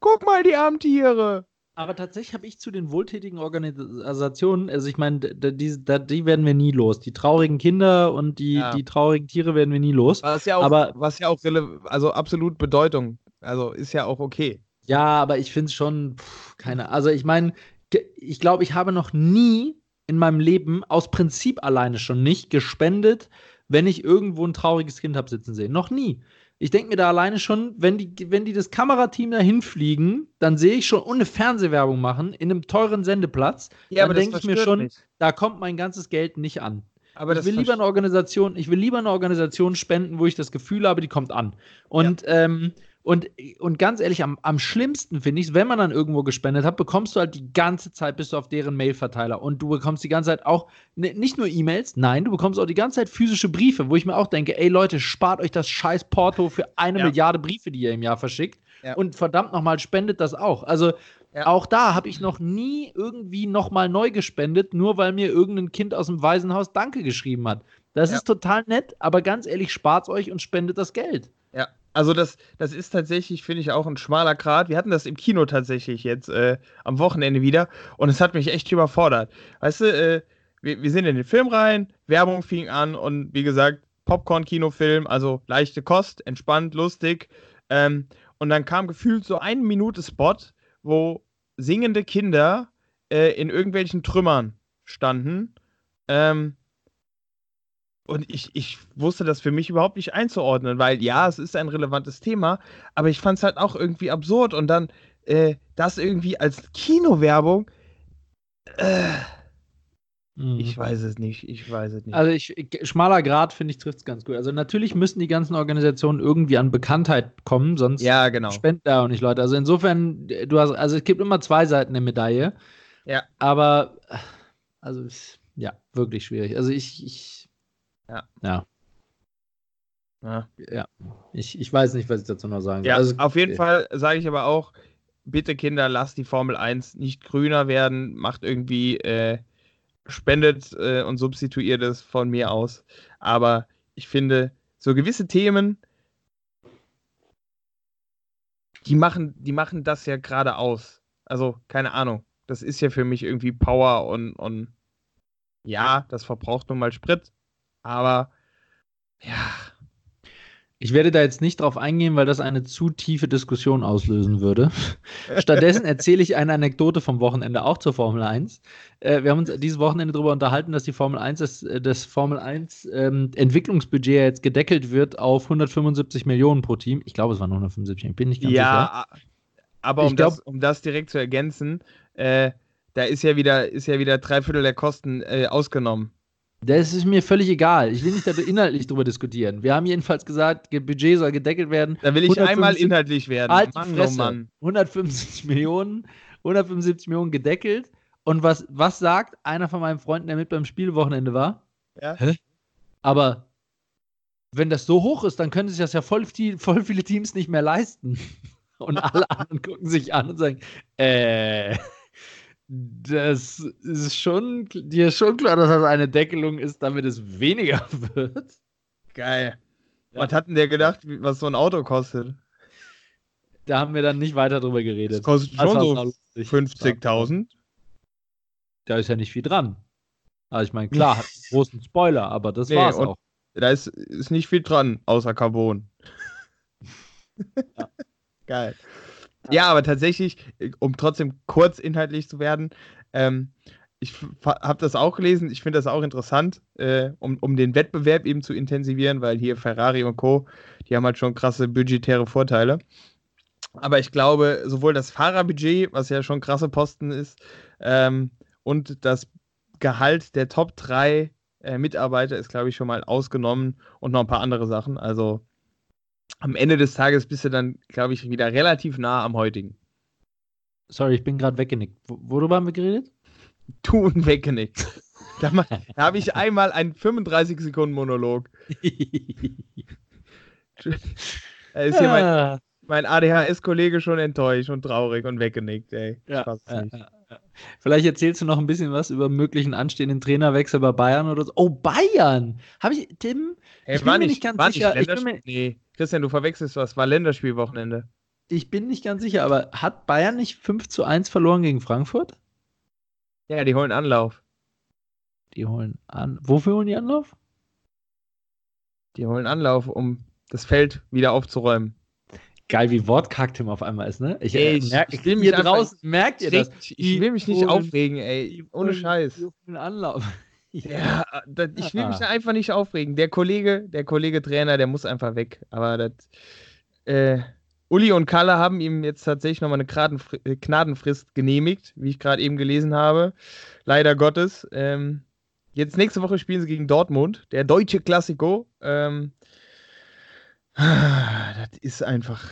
Guck mal, die armen Tiere. Aber tatsächlich habe ich zu den wohltätigen Organisationen, also ich meine, die, die, werden wir nie los. Die traurigen Kinder und die, ja. die traurigen Tiere werden wir nie los. Was ja auch, aber, was ja auch also absolut Bedeutung, also ist ja auch okay. Ja, aber ich finde es schon, pff, keine, also ich meine, ich glaube, ich habe noch nie in meinem Leben aus Prinzip alleine schon nicht gespendet, wenn ich irgendwo ein trauriges Kind habe sitzen sehen. Noch nie ich denke mir da alleine schon, wenn die, wenn die das Kamerateam dahin fliegen, dann sehe ich schon ohne Fernsehwerbung machen in einem teuren Sendeplatz. Ja, dann denke ich mir schon, mich. da kommt mein ganzes Geld nicht an. Aber ich will lieber eine Organisation, ich will lieber eine Organisation spenden, wo ich das Gefühl habe, die kommt an. Und ja. ähm, und, und ganz ehrlich, am, am schlimmsten finde ich es, wenn man dann irgendwo gespendet hat, bekommst du halt die ganze Zeit, bist du auf deren Mailverteiler. Und du bekommst die ganze Zeit auch ne, nicht nur E-Mails, nein, du bekommst auch die ganze Zeit physische Briefe, wo ich mir auch denke, ey Leute, spart euch das scheiß Porto für eine ja. Milliarde Briefe, die ihr im Jahr verschickt. Ja. Und verdammt nochmal, spendet das auch. Also ja. auch da habe ich noch nie irgendwie nochmal neu gespendet, nur weil mir irgendein Kind aus dem Waisenhaus Danke geschrieben hat. Das ist total nett, aber ganz ehrlich, spart euch und spendet das Geld. Ja, also das, das ist tatsächlich, finde ich, auch ein schmaler Grat. Wir hatten das im Kino tatsächlich jetzt äh, am Wochenende wieder und es hat mich echt überfordert. Weißt du, äh, wir, wir sind in den Film rein, Werbung fing an und wie gesagt, Popcorn-Kinofilm, also leichte Kost, entspannt, lustig. Ähm, und dann kam gefühlt so eine Minute Spot, wo singende Kinder äh, in irgendwelchen Trümmern standen. Ähm, und ich, ich wusste das für mich überhaupt nicht einzuordnen, weil ja, es ist ein relevantes Thema, aber ich fand es halt auch irgendwie absurd und dann äh, das irgendwie als Kinowerbung. Äh, mhm. Ich weiß es nicht, ich weiß es nicht. Also ich, schmaler Grad finde ich trifft es ganz gut. Also natürlich müssen die ganzen Organisationen irgendwie an Bekanntheit kommen, sonst ja, genau. spenden da auch nicht Leute. Also insofern, du hast, also es gibt immer zwei Seiten der Medaille. Ja. Aber also ja, wirklich schwierig. Also ich, ich ja. Ja. Ja. ja. Ich, ich weiß nicht, was ich dazu noch sagen soll. Ja, also, auf jeden okay. Fall sage ich aber auch, bitte Kinder, lasst die Formel 1 nicht grüner werden, macht irgendwie, äh, spendet äh, und substituiert es von mir aus. Aber ich finde, so gewisse Themen, die machen, die machen das ja gerade aus. Also, keine Ahnung. Das ist ja für mich irgendwie Power und, und ja, das verbraucht nun mal Sprit, aber ja. Ich werde da jetzt nicht drauf eingehen, weil das eine zu tiefe Diskussion auslösen würde. Stattdessen erzähle ich eine Anekdote vom Wochenende auch zur Formel 1. Äh, wir haben uns dieses Wochenende darüber unterhalten, dass die Formel 1, das, äh, das Formel 1 ähm, Entwicklungsbudget jetzt gedeckelt wird auf 175 Millionen pro Team. Ich glaube, es waren 175, ich bin nicht ganz ja, sicher. aber um, glaub, das, um das direkt zu ergänzen, äh, da ist ja wieder, ist ja wieder drei Viertel der Kosten äh, ausgenommen. Das ist mir völlig egal. Ich will nicht inhaltlich darüber diskutieren. Wir haben jedenfalls gesagt, Budget soll gedeckelt werden. Da will ich 150, einmal inhaltlich werden. Halt Mann, Fresse. Oh Mann. 175 Millionen, 175 Millionen gedeckelt. Und was, was sagt einer von meinen Freunden, der mit beim Spielwochenende war? Ja. Hä? Aber wenn das so hoch ist, dann können sich das ja voll, voll viele Teams nicht mehr leisten. Und alle anderen gucken sich an und sagen, äh das ist schon, dir ist schon klar, dass das eine Deckelung ist, damit es weniger wird. Geil. Ja. Was hat denn der gedacht, was so ein Auto kostet? Da haben wir dann nicht weiter drüber geredet. Das kostet schon so 50.000. Da ist ja nicht viel dran. Also ich meine, klar, hat einen großen Spoiler, aber das nee, war's auch. Da ist, ist nicht viel dran, außer Carbon. Ja. Geil. Ja, aber tatsächlich, um trotzdem kurz inhaltlich zu werden, ähm, ich habe das auch gelesen, ich finde das auch interessant, äh, um, um den Wettbewerb eben zu intensivieren, weil hier Ferrari und Co., die haben halt schon krasse budgetäre Vorteile. Aber ich glaube, sowohl das Fahrerbudget, was ja schon krasse Posten ist, ähm, und das Gehalt der Top 3 äh, Mitarbeiter ist, glaube ich, schon mal ausgenommen und noch ein paar andere Sachen. Also am Ende des Tages bist du dann, glaube ich, wieder relativ nah am heutigen. Sorry, ich bin gerade weggenickt. Worüber haben wir geredet? tun weggenickt. Da, da habe ich einmal einen 35 Sekunden Monolog. da ist hier mein, ah. mein ADHS-Kollege schon enttäuscht und traurig und weggenickt, ey. Ja, Vielleicht erzählst du noch ein bisschen was über möglichen anstehenden Trainerwechsel bei Bayern oder so. Oh, Bayern! Habe ich, Tim? Hey, ich bin mir nicht ganz sicher. Nicht ich mir, nee, Christian, du verwechselst was. War Länderspielwochenende. Ich bin nicht ganz sicher, aber hat Bayern nicht 5 zu 1 verloren gegen Frankfurt? Ja, die holen Anlauf. Die holen an. Wofür holen die Anlauf? Die holen Anlauf, um das Feld wieder aufzuräumen. Geil, wie wortkarg Tim auf einmal ist, ne? Ich, ey, ich, merk, ich will mich draußen, merkt ihr das? Ich will mich nicht aufregen, ey. Ohne Scheiß. Anlauf. Ja, das, ich will mich einfach nicht aufregen. Der Kollege, der Kollege Trainer, der muss einfach weg. Aber das, äh, Uli und Kalle haben ihm jetzt tatsächlich nochmal eine äh, Gnadenfrist genehmigt, wie ich gerade eben gelesen habe. Leider Gottes. Ähm, jetzt nächste Woche spielen sie gegen Dortmund, der deutsche Klassiko. Ähm, das ist einfach.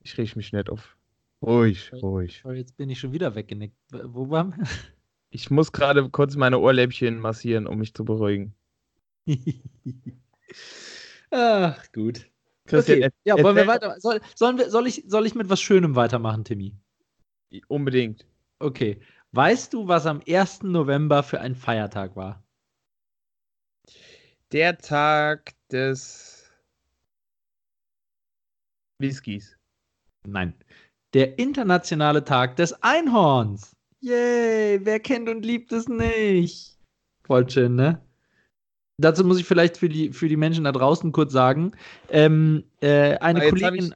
Ich rieche mich nicht auf. Ruhig, ruhig. Jetzt bin ich schon wieder weggenickt. Wo waren wir? Ich muss gerade kurz meine Ohrläppchen massieren, um mich zu beruhigen. Ach, gut. Christian, okay. Ja, wollen wir weiter? Soll, sollen wir, soll, ich, soll ich mit was Schönem weitermachen, Timmy? Unbedingt. Okay. Weißt du, was am 1. November für ein Feiertag war? Der Tag des Whiskys. Nein. Der internationale Tag des Einhorns. Yay, wer kennt und liebt es nicht? Voll schön, ne? Dazu muss ich vielleicht für die, für die Menschen da draußen kurz sagen. Ähm, äh, eine ah, Kollegin.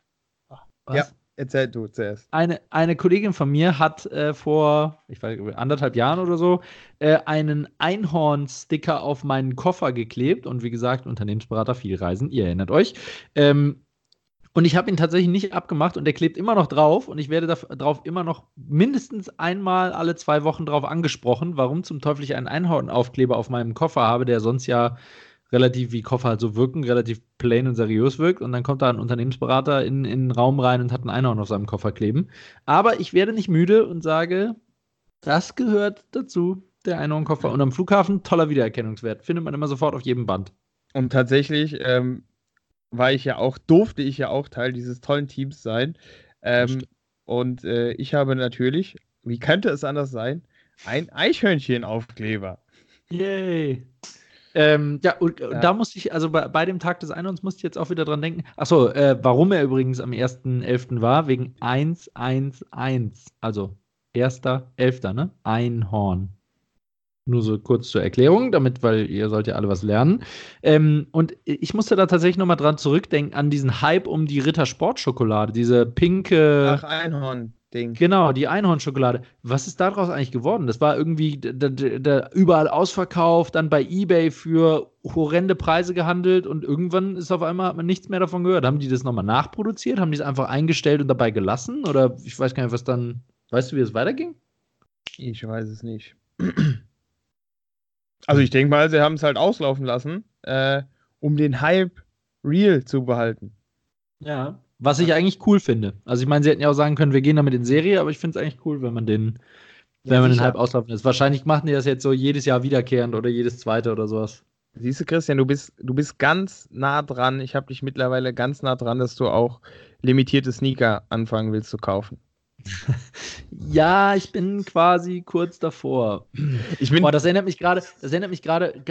Ich... Ja, erzähl du zuerst. Eine, eine Kollegin von mir hat äh, vor, ich weiß anderthalb Jahren oder so, äh, einen Einhorn-Sticker auf meinen Koffer geklebt. Und wie gesagt, Unternehmensberater, viel Reisen, ihr erinnert euch. Ähm, und ich habe ihn tatsächlich nicht abgemacht und der klebt immer noch drauf und ich werde darauf immer noch mindestens einmal alle zwei Wochen drauf angesprochen, warum zum Teufel ich einen Einhornaufkleber auf meinem Koffer habe, der sonst ja relativ wie Koffer halt so wirken, relativ plain und seriös wirkt. Und dann kommt da ein Unternehmensberater in, in den Raum rein und hat ein Einhorn auf seinem Koffer kleben. Aber ich werde nicht müde und sage, das gehört dazu, der Einhornkoffer. Und am Flughafen toller Wiedererkennungswert. Findet man immer sofort auf jedem Band. Und tatsächlich, ähm, war ich ja auch, durfte ich ja auch Teil dieses tollen Teams sein. Ähm, und äh, ich habe natürlich, wie könnte es anders sein, ein Eichhörnchen-Aufkleber. Yay! Ähm, ja, und ja. da musste ich, also bei, bei, dem Tag des Einhorns musste ich jetzt auch wieder dran denken. Achso, äh, warum er übrigens am 1.11. war, wegen 111. Also 1.11., ne? Einhorn. Nur so kurz zur Erklärung, damit, weil ihr sollt ja alle was lernen. Ähm, und ich musste da tatsächlich nochmal dran zurückdenken, an diesen Hype um die Ritter Sportschokolade, diese pinke. Ach, Einhorn. Ding. Genau, die Einhornschokolade. Was ist daraus eigentlich geworden? Das war irgendwie da, da, überall ausverkauft, dann bei Ebay für horrende Preise gehandelt und irgendwann ist auf einmal hat man nichts mehr davon gehört. Haben die das nochmal nachproduziert? Haben die es einfach eingestellt und dabei gelassen? Oder ich weiß gar nicht, was dann. Weißt du, wie es weiterging? Ich weiß es nicht. Also ich denke mal, sie haben es halt auslaufen lassen, äh, um den Hype real zu behalten. Ja, was ich eigentlich cool finde. Also ich meine, sie hätten ja auch sagen können, wir gehen damit in Serie, aber ich finde es eigentlich cool, wenn man den, wenn ja, man den Hype auslaufen lässt. Wahrscheinlich machen die das jetzt so jedes Jahr wiederkehrend oder jedes zweite oder sowas. Siehst du, Christian, du bist, du bist ganz nah dran. Ich habe dich mittlerweile ganz nah dran, dass du auch limitierte Sneaker anfangen willst zu kaufen. Ja, ich bin quasi kurz davor. Ich bin Boah, das erinnert mich gerade, das erinnert mich gerade,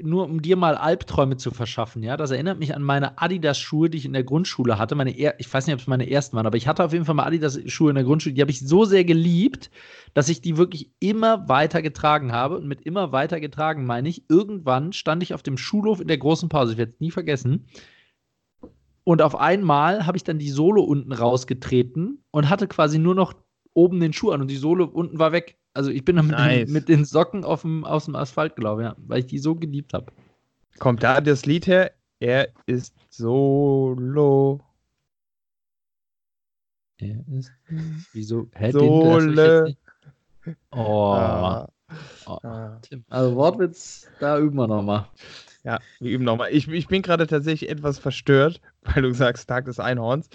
nur um dir mal Albträume zu verschaffen, ja. Das erinnert mich an meine Adidas-Schuhe, die ich in der Grundschule hatte. Meine ich weiß nicht, ob es meine ersten waren, aber ich hatte auf jeden Fall mal Adidas-Schuhe in der Grundschule, die habe ich so sehr geliebt, dass ich die wirklich immer weiter getragen habe. Und mit immer weiter getragen meine ich, irgendwann stand ich auf dem Schulhof in der großen Pause, ich werde es nie vergessen, und auf einmal habe ich dann die Sohle unten rausgetreten und hatte quasi nur noch oben den Schuh an und die Sohle unten war weg. Also ich bin dann mit, nice. den, mit den Socken auf dem, aus dem Asphalt gelaufen, ja, weil ich die so geliebt habe. Kommt da das Lied her? Er ist solo. Er ist. Wieso? Hä, Sohle. Oh. Ah. oh. Ah. Also Wortwitz, da üben wir nochmal. Ja, wir üben nochmal. Ich, ich bin gerade tatsächlich etwas verstört, weil du sagst Tag des Einhorns,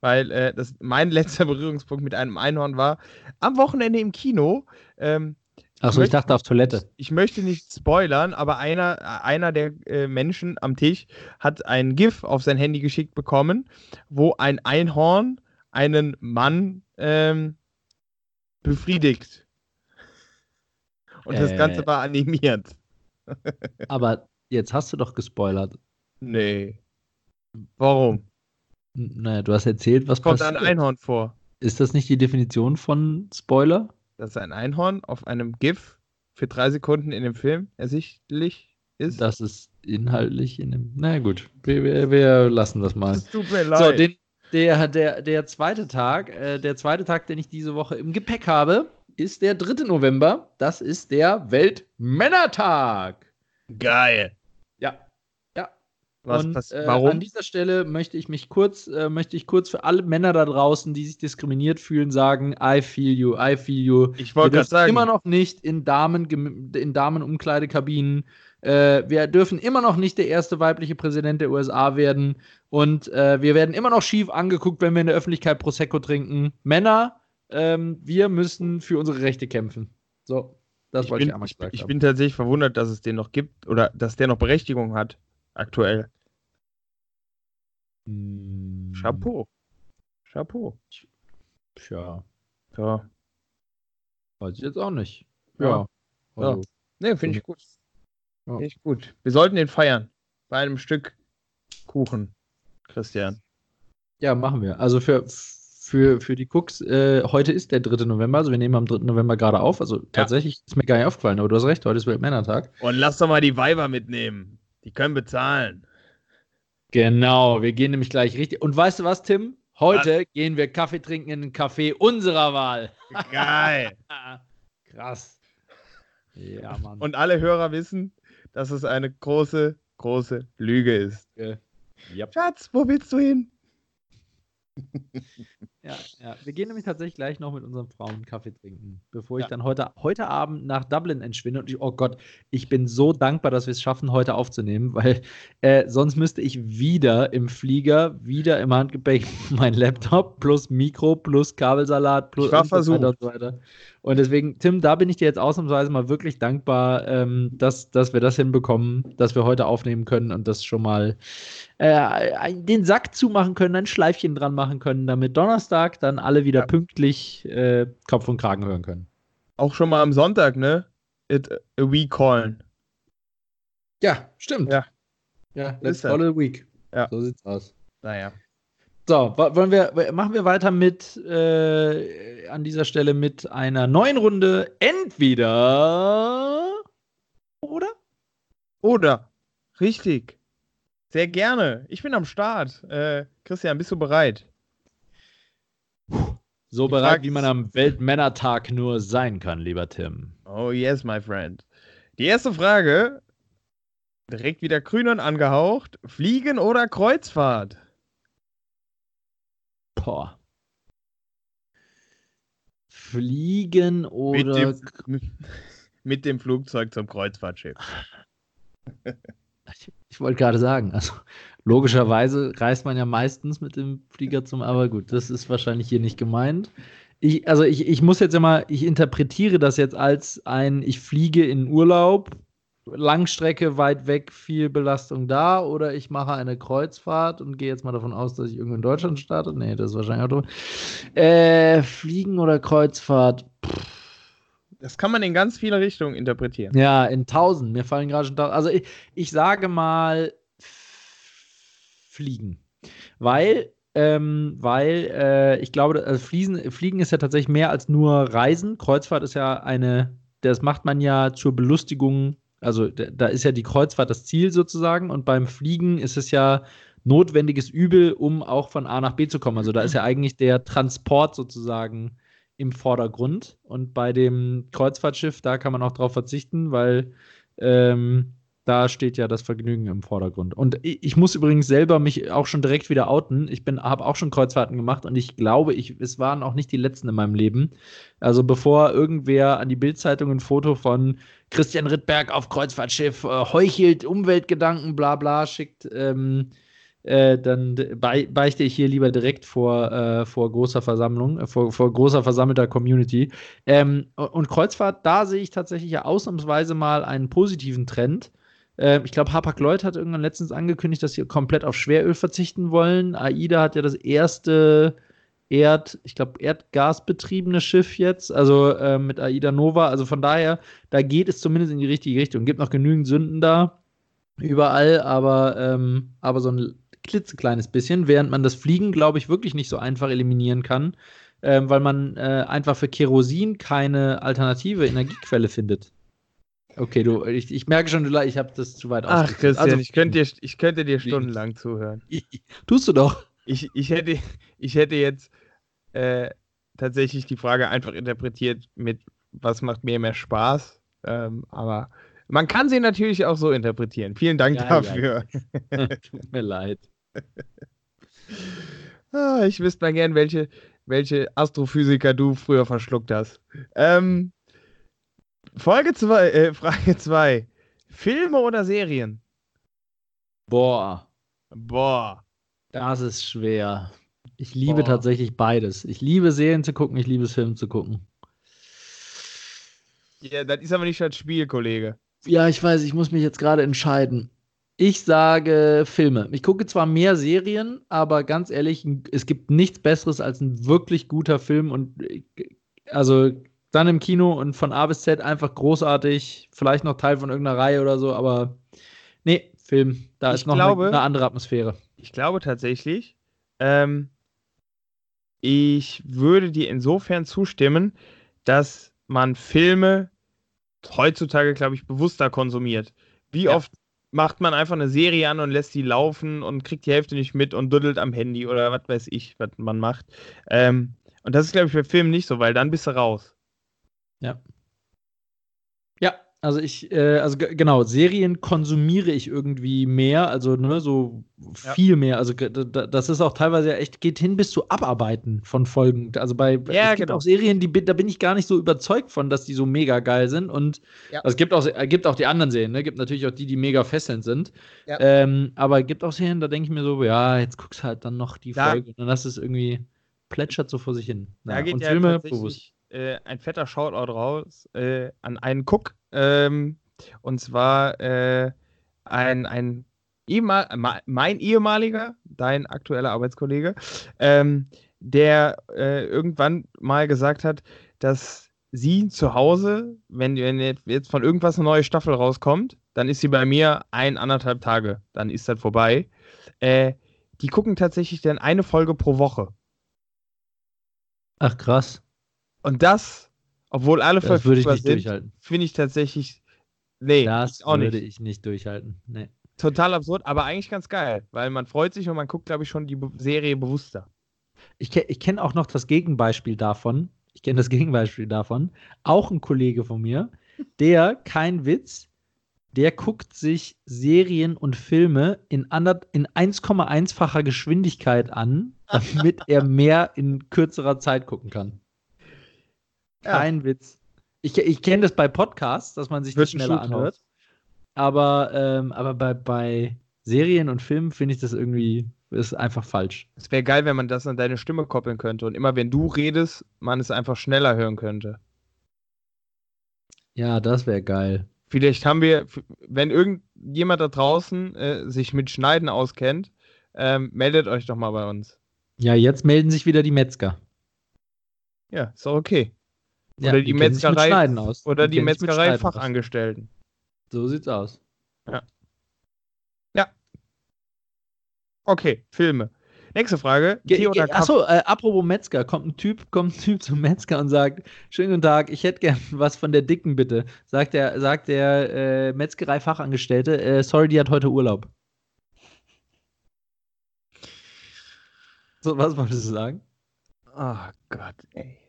weil äh, das, mein letzter Berührungspunkt mit einem Einhorn war am Wochenende im Kino. Ähm, Achso, ich, ich dachte auf Toilette. Ich, ich, möchte nicht spoilern, aber einer, einer der äh, Menschen am Tisch hat ein GIF auf sein Handy geschickt bekommen, wo ein Einhorn einen Mann ähm, befriedigt. Und äh, das Ganze war animiert. aber jetzt hast du doch gespoilert. Nee. Warum? Naja, du hast erzählt, was Kommt passiert. ein Einhorn vor. Ist das nicht die Definition von Spoiler? Dass ein Einhorn auf einem GIF für drei Sekunden in dem Film ersichtlich ist. Das ist inhaltlich in dem. Na gut, wir, wir, wir lassen das mal. Es tut mir leid. So, den, der, der, der zweite Tag, äh, der zweite Tag, den ich diese Woche im Gepäck habe, ist der 3. November. Das ist der Weltmännertag. Geil. Was, und, äh, warum? An dieser Stelle möchte ich mich kurz, äh, möchte ich kurz für alle Männer da draußen, die sich diskriminiert fühlen, sagen: I feel you, I feel you. Ich wollte gerade sagen. Immer noch nicht in Damen in Damenumkleidekabinen. Äh, wir dürfen immer noch nicht der erste weibliche Präsident der USA werden. Und äh, wir werden immer noch schief angeguckt, wenn wir in der Öffentlichkeit Prosecco trinken. Männer, ähm, wir müssen für unsere Rechte kämpfen. So, das ich wollte bin, ich einmal gesagt ich, ich bin tatsächlich verwundert, dass es den noch gibt oder dass der noch Berechtigung hat aktuell. Hm. Chapeau. Chapeau. Tja. Ja. Weiß ich jetzt auch nicht. Ja. ja. Also, ja. Ne, finde ich gut. Ja. Finde ich gut. Wir sollten den feiern. Bei einem Stück Kuchen, Christian. Ja, machen wir. Also für, für, für die Cooks, äh, heute ist der 3. November, also wir nehmen am 3. November gerade auf. Also tatsächlich ist mir gar nicht aufgefallen, aber du hast recht, heute ist Weltmännertag. Und lass doch mal die Weiber mitnehmen. Die können bezahlen. Genau, wir gehen nämlich gleich richtig. Und weißt du was, Tim? Heute was? gehen wir Kaffee trinken in einen Café unserer Wahl. Geil. Krass. Ja, Mann. Und alle Hörer wissen, dass es eine große, große Lüge ist. Äh, yep. Schatz, wo willst du hin? Ja, ja. Wir gehen nämlich tatsächlich gleich noch mit unseren Frauen Kaffee trinken, bevor ich ja. dann heute, heute Abend nach Dublin entschwinde. Und ich, oh Gott, ich bin so dankbar, dass wir es schaffen, heute aufzunehmen, weil äh, sonst müsste ich wieder im Flieger, wieder im Handgepäck mein Laptop plus Mikro plus Kabelsalat plus und so weiter und so weiter. Und deswegen, Tim, da bin ich dir jetzt ausnahmsweise mal wirklich dankbar, ähm, dass, dass wir das hinbekommen, dass wir heute aufnehmen können und das schon mal äh, den Sack zumachen können, ein Schleifchen dran machen können, damit Donnerstag dann alle wieder ja. pünktlich äh, Kopf und Kragen hören können. Auch schon mal am Sonntag, ne? It a week callen. Ja, stimmt. Ja. Ja, let's call it a week. Ja. So sieht's aus. Naja. So, wollen wir, machen wir weiter mit äh, an dieser Stelle mit einer neuen Runde. Entweder oder? Oder. Richtig. Sehr gerne. Ich bin am Start. Äh, Christian, bist du bereit? So bereit, wie man am Weltmännertag nur sein kann, lieber Tim. Oh yes, my friend. Die erste Frage, direkt wieder grün und angehaucht. Fliegen oder Kreuzfahrt? Boah. Fliegen oder. Mit dem, mit dem Flugzeug zum Kreuzfahrtschiff. Ich, ich wollte gerade sagen, also logischerweise reist man ja meistens mit dem Flieger zum, aber gut, das ist wahrscheinlich hier nicht gemeint. Ich, also ich, ich muss jetzt immer, ich interpretiere das jetzt als ein, ich fliege in Urlaub Langstrecke weit weg, viel Belastung da oder ich mache eine Kreuzfahrt und gehe jetzt mal davon aus, dass ich irgendwo in Deutschland starte. Nee, das ist wahrscheinlich auch äh, Fliegen oder Kreuzfahrt? Das kann man in ganz viele Richtungen interpretieren. Ja, in tausend. Mir fallen gerade schon tausend. Also ich, ich sage mal Fliegen. Weil ähm, weil äh, ich glaube, also Fliegen, Fliegen ist ja tatsächlich mehr als nur Reisen. Kreuzfahrt ist ja eine, das macht man ja zur Belustigung also da ist ja die Kreuzfahrt das Ziel sozusagen und beim Fliegen ist es ja notwendiges Übel, um auch von A nach B zu kommen. Also da ist ja eigentlich der Transport sozusagen im Vordergrund und bei dem Kreuzfahrtschiff, da kann man auch drauf verzichten, weil ähm, da steht ja das Vergnügen im Vordergrund. Und ich, muss übrigens selber mich auch schon direkt wieder outen. Ich habe auch schon Kreuzfahrten gemacht und ich glaube, ich, es waren auch nicht die letzten in meinem Leben. Also bevor irgendwer an die Bildzeitung ein Foto von Christian Rittberg auf Kreuzfahrtschiff äh, heuchelt, Umweltgedanken, bla bla schickt, ähm, äh, dann beichte ich hier lieber direkt vor, äh, vor großer Versammlung, äh, vor, vor, großer versammelter Community. Ähm, und Kreuzfahrt, da sehe ich tatsächlich ja ausnahmsweise mal einen positiven Trend. Äh, ich glaube, Hapag-Lloyd hat irgendwann letztens angekündigt, dass sie komplett auf Schweröl verzichten wollen. AIDA hat ja das erste Erd, ich glaube, erdgasbetriebene Schiff jetzt, also äh, mit AIDA Nova. Also von daher, da geht es zumindest in die richtige Richtung. Gibt noch genügend Sünden da überall, aber, ähm, aber so ein klitzekleines bisschen, während man das Fliegen, glaube ich, wirklich nicht so einfach eliminieren kann, ähm, weil man äh, einfach für Kerosin keine alternative Energiequelle findet. Okay, du, ich, ich merke schon, ich habe das zu weit Ach, Christian, also, ich, könnte dir, ich könnte dir stundenlang zuhören. Tust du doch. Ich, ich, hätte, ich hätte jetzt äh, tatsächlich die Frage einfach interpretiert mit, was macht mir mehr Spaß? Ähm, aber man kann sie natürlich auch so interpretieren. Vielen Dank ja, dafür. Ja. Tut mir leid. ah, ich wüsste mal gern, welche, welche Astrophysiker du früher verschluckt hast. Ähm, Folge 2, äh, Frage 2. Filme oder Serien? Boah. Boah. Das ist schwer. Ich liebe Boah. tatsächlich beides. Ich liebe Serien zu gucken, ich liebe Filme zu gucken. Ja, das ist aber nicht das Spiel, Kollege. Ja, ich weiß, ich muss mich jetzt gerade entscheiden. Ich sage Filme. Ich gucke zwar mehr Serien, aber ganz ehrlich, es gibt nichts Besseres als ein wirklich guter Film und also dann im Kino und von A bis Z einfach großartig, vielleicht noch Teil von irgendeiner Reihe oder so, aber nee, Film, da ich ist noch glaube, eine, eine, andere Atmosphäre. Ich glaube tatsächlich, ähm, ich würde dir insofern zustimmen, dass man Filme heutzutage, glaube ich, bewusster konsumiert. Wie ja. oft macht man einfach eine Serie an und lässt die laufen und kriegt die Hälfte nicht mit und duddelt am Handy oder was weiß ich, was man macht. Ähm, und das ist, glaube ich, bei Filmen nicht so, weil dann bist du raus. Ja. Ja, also ich, äh, also genau, Serien konsumiere ich irgendwie mehr, also ne, so ja. viel mehr. Also das ist auch teilweise ja echt, geht hin bis zu Abarbeiten von Folgen. Also bei ja, es gibt genau. auch Serien, die da bin ich gar nicht so überzeugt von, dass die so mega geil sind. Und ja. also es gibt auch, äh, gibt auch die anderen Serien, ne? Gibt natürlich auch die, die mega fesselnd sind. Ja. Ähm, aber es gibt auch Serien, da denke ich mir so, ja, jetzt guckst du halt dann noch die Folge und dann hast es irgendwie plätschert so vor sich hin. Da geht und ja Filme bewusst. Äh, ein fetter Shoutout raus äh, an einen Cook, ähm, und zwar äh, ein, ein ehemal, mein ehemaliger, dein aktueller Arbeitskollege, ähm, der äh, irgendwann mal gesagt hat, dass sie zu Hause, wenn, jetzt von irgendwas eine neue Staffel rauskommt, dann ist sie bei mir ein, anderthalb Tage, dann ist das vorbei. Äh, die gucken tatsächlich dann eine Folge pro Woche. Ach krass. Und das obwohl alle das würde ich nicht sind, durchhalten. Finde ich tatsächlich. Nee, das auch würde nicht. ich nicht durchhalten. Nee. Total absurd, aber eigentlich ganz geil, weil man freut sich und man guckt, glaube ich, schon die Serie bewusster. Ich, ich kenne auch noch das Gegenbeispiel davon. Ich kenne das Gegenbeispiel davon. Auch ein Kollege von mir, der, kein Witz, der guckt sich Serien und Filme in, in 1,1-facher Geschwindigkeit an, damit er mehr in kürzerer Zeit gucken kann. Kein ja. Witz. Ich, ich kenne das bei Podcasts, dass man sich Wird das schneller anhört. Aber, ähm, aber bei, bei Serien und Filmen finde ich das irgendwie ist einfach falsch. Es wäre geil, wenn man das an deine Stimme koppeln könnte und immer wenn du redest, man es einfach schneller hören könnte. Ja, das wäre geil. Vielleicht haben wir, wenn irgendjemand da draußen äh, sich mit Schneiden auskennt, ähm, meldet euch doch mal bei uns. Ja, jetzt melden sich wieder die Metzger. Ja, ist auch okay. Ja, oder die, die Metzgerei oder die, die Metzgerei-Fachangestellten. So sieht's aus. Ja. Ja. Okay, Filme. Nächste Frage. Ge ge achso, äh, apropos Metzger, kommt ein Typ, kommt ein Typ zum Metzger und sagt: Schönen guten Tag, ich hätte gern was von der Dicken, bitte. Sagt der, sagt der äh, Metzgerei-Fachangestellte, äh, sorry, die hat heute Urlaub. So, was wolltest du sagen? Oh Gott, ey.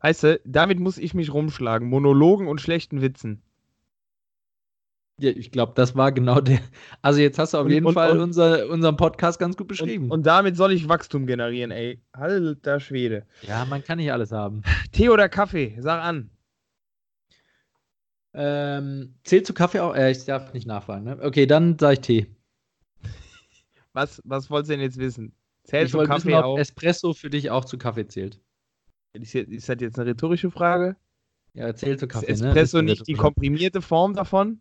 Weißt du, damit muss ich mich rumschlagen. Monologen und schlechten Witzen. Ja, ich glaube, das war genau der. Also, jetzt hast du auf und, jeden und, Fall und, unser, unseren Podcast ganz gut beschrieben. Und, damit soll ich Wachstum generieren, ey. Alter Schwede. Ja, man kann nicht alles haben. Tee oder Kaffee? Sag an. Ähm, zählt zu Kaffee auch? Äh, ich darf nicht nachfragen, ne? Okay, dann sage ich Tee. Was, was wolltest du denn jetzt wissen? Zählt ich zu Kaffee wissen, auch? Espresso für dich auch zu Kaffee zählt. Ist, ist das jetzt eine rhetorische Frage? Ja, zählt zu Kaffee. Ist ne? Espresso ne? nicht die komprimierte Form davon?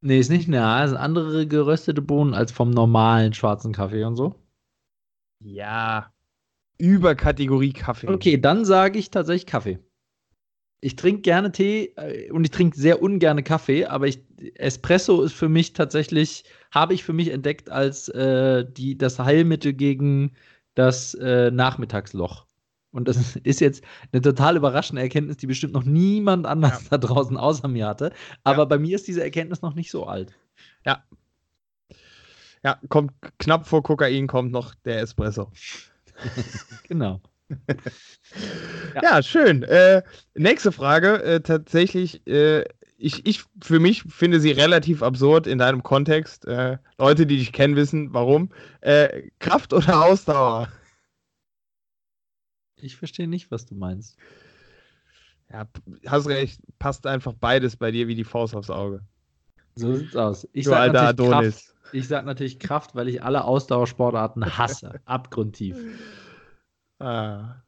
Nee, ist nicht, na, es sind andere geröstete Bohnen als vom normalen schwarzen Kaffee und so. Ja, über Kategorie Kaffee. Okay, dann sage ich tatsächlich Kaffee. Ich trinke gerne Tee äh, und ich trinke sehr ungerne Kaffee, aber ich, Espresso ist für mich tatsächlich, habe ich für mich entdeckt als äh, die, das Heilmittel gegen das äh, Nachmittagsloch. Und das ist jetzt eine total überraschende Erkenntnis, die bestimmt noch niemand anders ja. da draußen außer mir hatte. Aber ja. bei mir ist diese Erkenntnis noch nicht so alt. Ja. Ja, kommt knapp vor Kokain kommt noch der Espresso. genau. ja. ja. schön. Äh, nächste Frage. Äh, tatsächlich, äh, ich, ich für mich finde sie relativ absurd in deinem Kontext. Äh, Leute, die dich kennen, wissen warum. Äh, Kraft oder Ausdauer? Ich verstehe nicht, was du meinst. Ja, hast recht. Passt einfach beides bei dir wie die Faust aufs Auge. So sieht's aus. Ich sag alter Adonis. Kraft. Ich sag natürlich Kraft, weil ich alle Ausdauersportarten hasse. Abgrundtief. Ah,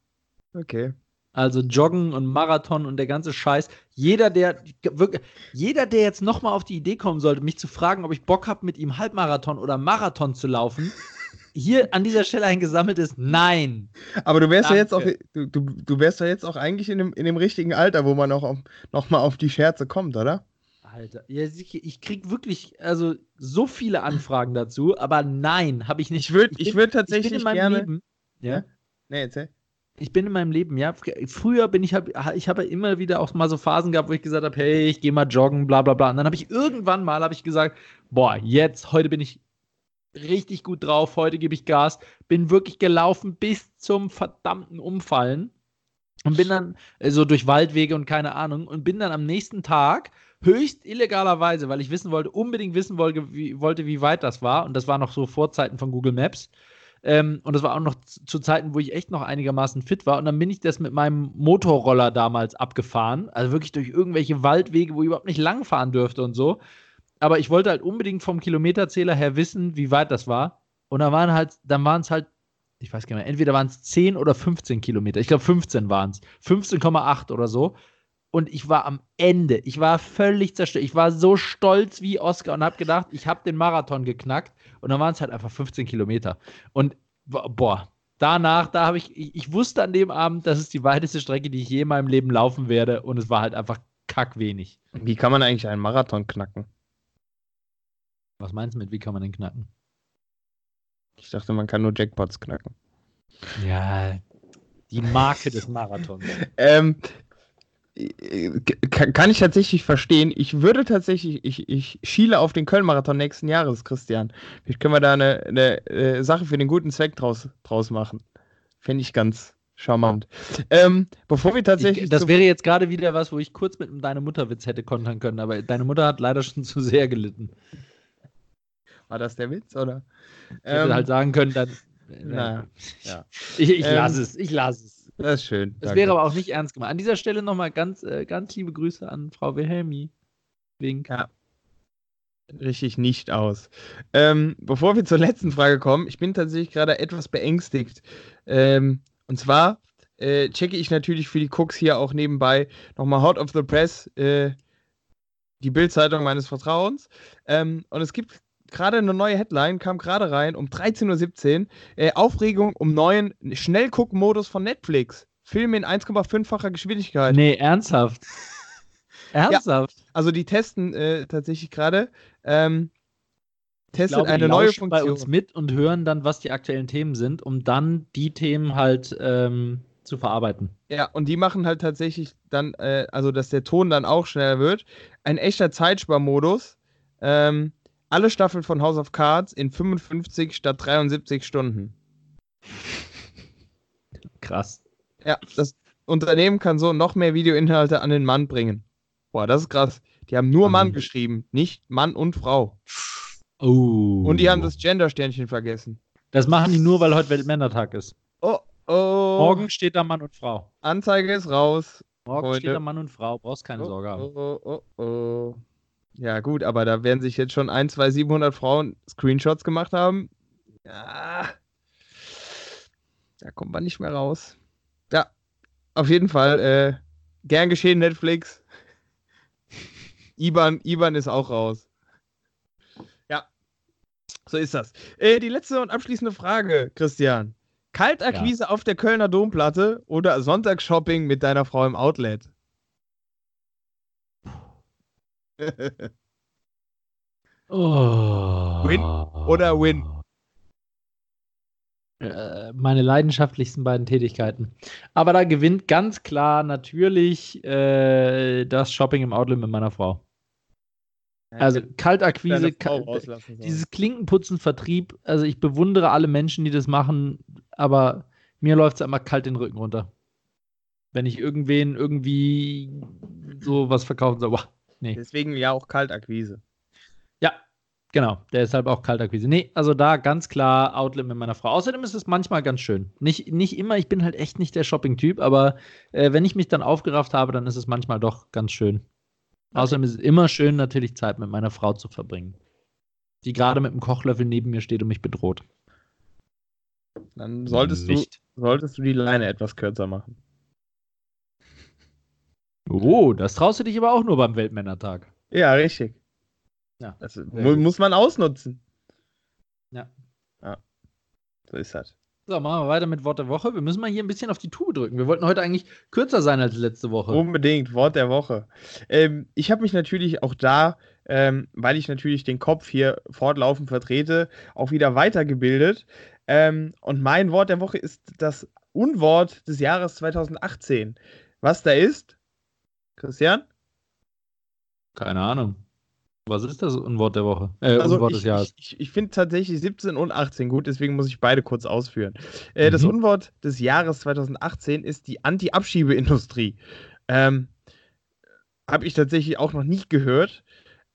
okay. Also Joggen und Marathon und der ganze Scheiß. Jeder, der wirklich, jeder, der jetzt nochmal auf die Idee kommen sollte, mich zu fragen, ob ich Bock habe, mit ihm Halbmarathon oder Marathon zu laufen, hier an dieser Stelle ein gesammeltes Nein. Aber du wärst ja jetzt auch, du, du, du wärst ja jetzt auch eigentlich in dem, in dem richtigen Alter, wo man auch noch mal auf die Scherze kommt, oder? Alter, ja, ich krieg wirklich also so viele Anfragen dazu, aber nein, habe ich nicht. Ich würde ich würd tatsächlich ich gerne. Leben, ja? Nee, erzähl. Ich bin in meinem Leben, ja. Früher bin ich, hab, ich habe immer wieder auch mal so Phasen gehabt, wo ich gesagt habe, hey, ich gehe mal joggen, bla bla bla. Und dann habe ich irgendwann mal habe ich gesagt, boah, jetzt, heute bin ich richtig gut drauf, heute gebe ich Gas, bin wirklich gelaufen bis zum verdammten Umfallen und bin dann so durch Waldwege und keine Ahnung und bin dann am nächsten Tag höchst illegalerweise, weil ich wissen wollte, unbedingt wissen wollte wie, wollte, wie weit das war und das war noch so vor Zeiten von Google Maps. Ähm, und das war auch noch zu Zeiten, wo ich echt noch einigermaßen fit war. Und dann bin ich das mit meinem Motorroller damals abgefahren. Also wirklich durch irgendwelche Waldwege, wo ich überhaupt nicht langfahren dürfte und so aber ich wollte halt unbedingt vom Kilometerzähler her wissen, wie weit das war. Und dann waren halt, dann waren es halt, ich weiß gar nicht mehr, entweder waren es 10 oder 15 Kilometer. Ich glaube 15 waren es. 15,8 oder so. Und ich war am Ende. Ich war völlig zerstört. Ich war so stolz wie Oscar und habe gedacht, ich habe den Marathon geknackt. Und dann waren es halt einfach 15 Kilometer. Und boah, danach, da habe ich, ich, ich wusste an dem Abend, das ist die weiteste Strecke, die ich je in meinem Leben laufen werde. Und es war halt einfach kackwenig. Wie kann man eigentlich einen Marathon knacken? Was meinst du mit, wie kann man den knacken? Ich dachte, man kann nur Jackpots knacken. Ja, die Marke des Marathons. ähm, kann, ich tatsächlich verstehen. Ich würde tatsächlich, ich, ich schiele auf den Köln-Marathon nächsten Jahres, Christian. Vielleicht können wir da eine, eine, äh, Sache für den guten Zweck draus, draus machen. Fände ich ganz charmant. Ähm, bevor wir tatsächlich. Ich, das wäre jetzt gerade wieder was, wo ich kurz mit deinem Mutterwitz hätte kontern können, aber deine Mutter hat leider schon zu sehr gelitten. War das der Witz, oder? Ich hätte ähm, halt sagen können, dann. Naja, ja. Ich, ich ähm, lasse es, ich lasse es. Das ist schön. Das wäre aber auch nicht ernst gemeint. An dieser Stelle nochmal ganz, äh, ganz liebe Grüße an Frau Wilhelmi. Wink. Ja. Richtig nicht aus. Ähm, bevor wir zur letzten Frage kommen, ich bin tatsächlich gerade etwas beängstigt. Ähm, und zwar äh, checke ich natürlich für die Cooks hier auch nebenbei nochmal Hot of the Press, äh, die Bildzeitung meines Vertrauens. Ähm, und es gibt gerade eine neue Headline, kam gerade rein um 13.17 Uhr. Äh, Aufregung um neuen Schnellguck-Modus von Netflix. Filme in 1,5-facher Geschwindigkeit. Nee, ernsthaft. ernsthaft. Ja, also die testen äh, tatsächlich gerade. Ähm, testet glaube, eine neue Funktion. bei uns mit und hören dann, was die aktuellen Themen sind, um dann die Themen halt ähm, zu verarbeiten. Ja, und die machen halt tatsächlich dann, äh, also dass der Ton dann auch schneller wird. Ein echter Zeitsparmodus. Ähm, alle Staffeln von House of Cards in 55 statt 73 Stunden. Krass. Ja, das Unternehmen kann so noch mehr Videoinhalte an den Mann bringen. Boah, das ist krass. Die haben nur Mann geschrieben, nicht Mann und Frau. Oh. Und die haben das Gender-Sternchen vergessen. Das machen die nur, weil heute Weltmännertag ist. Oh, oh. Morgen steht da Mann und Frau. Anzeige ist raus. Morgen Freunde. steht da Mann und Frau, brauchst keine oh, Sorge haben. Oh, oh, oh, oh. Ja, gut, aber da werden sich jetzt schon ein, zwei, 700 Frauen Screenshots gemacht haben. Ja. Da kommt man nicht mehr raus. Ja, auf jeden Fall. Äh, gern geschehen, Netflix. Iban, Iban ist auch raus. Ja, so ist das. Äh, die letzte und abschließende Frage, Christian. Kaltakquise ja. auf der Kölner Domplatte oder Sonntagsshopping mit deiner Frau im Outlet? Oh. Win oder Win? Äh, meine leidenschaftlichsten beiden Tätigkeiten. Aber da gewinnt ganz klar natürlich äh, das Shopping im Outlet mit meiner Frau. Also Kaltakquise, dieses Klinkenputzen, Vertrieb, also ich bewundere alle Menschen, die das machen, aber mir läuft es immer kalt den Rücken runter. Wenn ich irgendwen irgendwie so was verkaufen soll. Boah, nee. Deswegen ja auch Kaltakquise. Ja, genau. Deshalb auch Kaltakquise. Nee, also da ganz klar Outlet mit meiner Frau. Außerdem ist es manchmal ganz schön. Nicht, nicht immer, ich bin halt echt nicht der Shopping-Typ, aber äh, wenn ich mich dann aufgerafft habe, dann ist es manchmal doch ganz schön. Außerdem ist es immer schön, natürlich Zeit mit meiner Frau zu verbringen. Die gerade mit dem Kochlöffel neben mir steht und mich bedroht. Dann solltest, du, solltest du die Leine etwas kürzer machen. Oh, das traust du dich aber auch nur beim Weltmännertag. Ja, richtig. Ja, das muss man ausnutzen. Ja. Ja. So ist das. So, machen wir weiter mit Wort der Woche. Wir müssen mal hier ein bisschen auf die Tube drücken. Wir wollten heute eigentlich kürzer sein als letzte Woche. Unbedingt, Wort der Woche. Ähm, ich habe mich natürlich auch da, ähm, weil ich natürlich den Kopf hier fortlaufend vertrete, auch wieder weitergebildet. Ähm, und mein Wort der Woche ist das Unwort des Jahres 2018. Was da ist? Christian? Keine Ahnung. Was ist das Unwort der Woche? Äh, also Unwort ich, des Jahres. Ich, ich, finde tatsächlich 17 und 18 gut, deswegen muss ich beide kurz ausführen. Äh, mhm. Das Unwort des Jahres 2018 ist die Anti-Abschiebeindustrie. Ähm, Habe ich tatsächlich auch noch nie gehört.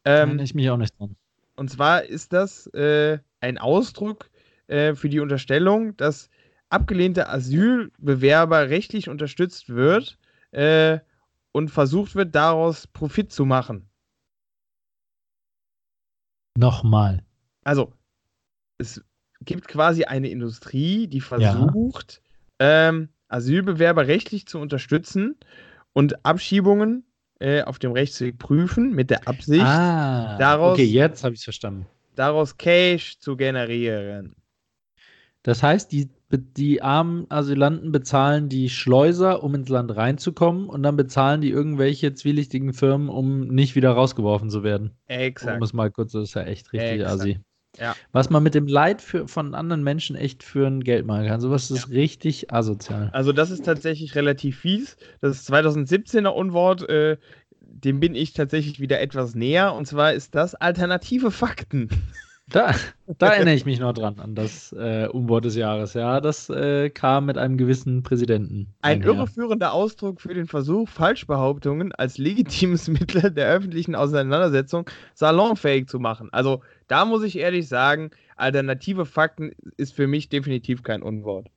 Ähm, ich mich auch nicht dran. Und zwar ist das äh, ein Ausdruck äh, für die Unterstellung, dass abgelehnte Asylbewerber rechtlich unterstützt wird äh, und versucht wird, daraus Profit zu machen. Nochmal. Also, es gibt quasi eine Industrie, die versucht, ja. ähm, Asylbewerber rechtlich zu unterstützen und Abschiebungen äh, auf dem Rechtsweg prüfen mit der Absicht, ah, daraus, okay, jetzt habe ich verstanden. daraus Cash zu generieren. Das heißt, die, die armen Asylanten bezahlen die Schleuser, um ins Land reinzukommen, und dann bezahlen die irgendwelche zwielichtigen Firmen, um nicht wieder rausgeworfen zu werden. Exakt. Um es mal kurz, das ist ja echt richtig Exakt. assi. Ja. Was man mit dem Leid für, von anderen Menschen echt für ein Geld machen kann. Sowas ist ja. richtig asozial. Also, das ist tatsächlich relativ fies. Das ist 2017er Unwort. Äh, dem bin ich tatsächlich wieder etwas näher. Und zwar ist das alternative Fakten. Da, da erinnere ich mich noch dran, an das äh, Unwort des Jahres. Ja, das äh, kam mit einem gewissen Präsidenten. Ein einher. irreführender Ausdruck für den Versuch, Falschbehauptungen als legitimes Mittel der öffentlichen Auseinandersetzung salonfähig zu machen. Also, da muss ich ehrlich sagen, alternative Fakten ist für mich definitiv kein Unwort.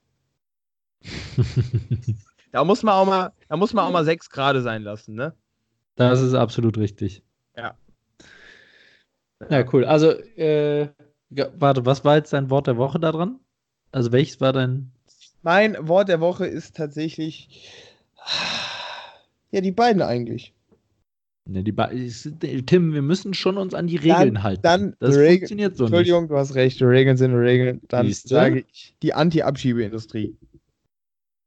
da muss man auch mal, da muss man auch mal sechs Grad sein lassen, ne? Das ist absolut richtig. Ja. Cool. Also, äh, warte, was war jetzt dein Wort der Woche da dran? Also, welches war dein. Mein Wort der Woche ist tatsächlich. Ja, die beiden eigentlich. Ne, die Tim, wir müssen schon uns an die Regeln dann, halten. Dann das Reg funktioniert so Entschuldigung, nicht. du hast recht, Regeln sind Regeln. Dann Siehste? sage ich die Anti-Abschiebeindustrie.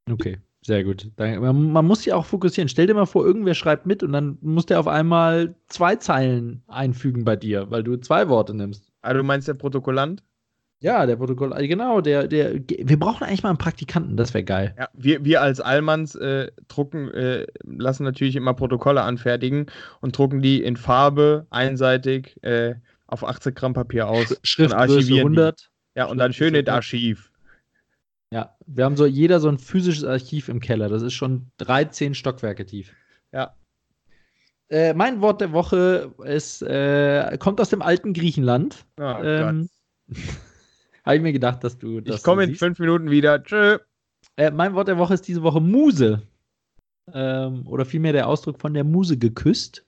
Okay. Sehr gut. Man muss sich auch fokussieren. Stell dir mal vor, irgendwer schreibt mit und dann muss der auf einmal zwei Zeilen einfügen bei dir, weil du zwei Worte nimmst. Also du meinst der Protokollant? Ja, der Protokollant, genau, der, der, wir brauchen eigentlich mal einen Praktikanten, das wäre geil. Ja, wir, wir als Allmanns äh, drucken, äh, lassen natürlich immer Protokolle anfertigen und drucken die in Farbe einseitig äh, auf 80 Gramm Papier aus. Schriftgröße 100. Die. Ja, und dann schön in Archiv. Ja, wir haben so jeder so ein physisches Archiv im Keller. Das ist schon 13 Stockwerke tief. Ja. Äh, mein Wort der Woche ist, äh, kommt aus dem alten Griechenland. Oh, ähm, Habe ich mir gedacht, dass du das. Ich komme in siehst. fünf Minuten wieder. Tschö. Äh, mein Wort der Woche ist diese Woche Muse. ähm, oder vielmehr der Ausdruck von der Muse geküsst.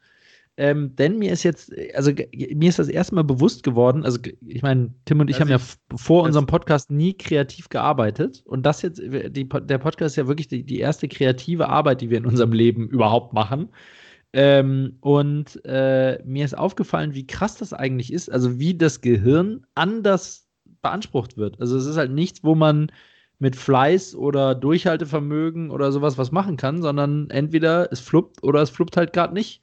Ähm, denn mir ist jetzt, also mir ist das erste Mal bewusst geworden, also ich meine, Tim und ich also haben ja vor unserem Podcast nie kreativ gearbeitet. Und das jetzt, die, der Podcast ist ja wirklich die, die, erste kreative Arbeit, die wir in unserem Leben überhaupt machen. Ähm, und äh, mir ist aufgefallen, wie krass das eigentlich ist, also wie das Gehirn anders beansprucht wird. Also es ist halt nichts, wo man mit Fleiß oder Durchhaltevermögen oder sowas was machen kann, sondern entweder es fluppt oder es fluppt halt gerade nicht.